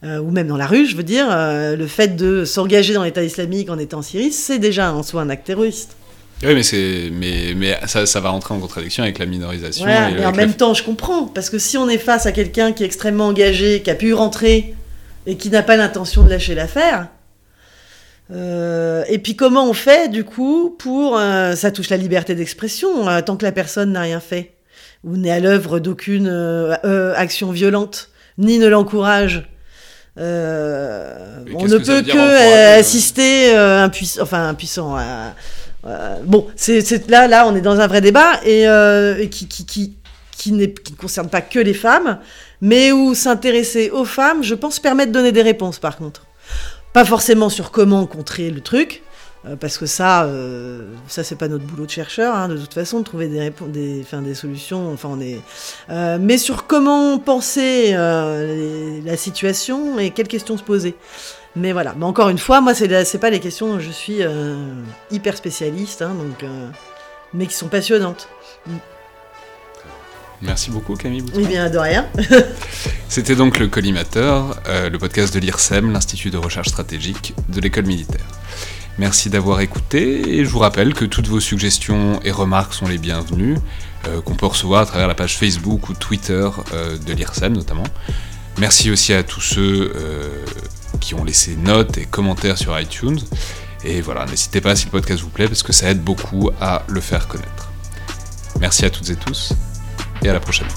euh, ou même dans la rue, je veux dire, euh, le fait de s'engager dans l'État islamique en étant en Syrie, c'est déjà en soi un acte terroriste. Oui, mais, c'est, mais, mais ça, ça va entrer en contradiction avec la minorisation. Voilà, et mais en même temps, je comprends, parce que si on est face à quelqu'un qui est extrêmement engagé, qui a pu rentrer et qui n'a pas l'intention de lâcher l'affaire, euh, et puis comment on fait du coup pour euh, ça touche la liberté d'expression euh, tant que la personne n'a rien fait ou n'est à l'œuvre d'aucune action violente ni ne l'encourage. On ne que peut que assister impuissant, enfin impuissant. bon, c'est là, là, on est dans un vrai débat et, et qui, qui, qui, qui, n'est- qui ne concerne pas que les femmes, mais où s'intéresser aux femmes, je pense, permet de donner des réponses par contre. Pas forcément sur comment contrer le truc, euh, parce que ça, euh, ça c'est pas notre boulot de chercheur, hein, de toute façon, de trouver des, solutions, enfin on est, euh, mais sur comment penser euh, la situation et quelles questions se poser. Mais voilà, mais encore une fois, moi c'est pas les questions je suis hyper spécialiste, hein, donc, mais qui sont passionnantes. Merci beaucoup, Camille Boutron. Oui, bien de rien. C'était donc le Collimateur, euh, le podcast de l'IRSEM, l'Institut de recherche stratégique de l'école militaire. Merci d'avoir écouté et je vous rappelle que toutes vos suggestions et remarques sont les bienvenues, euh, qu'on peut recevoir à travers la page Facebook ou Twitter euh, de l'IRSEM notamment. Merci aussi à tous ceux qui ont laissé notes et commentaires sur iTunes. Et voilà, n'hésitez pas si le podcast vous plaît parce que ça aide beaucoup à le faire connaître. Merci à toutes et tous et à la prochaine.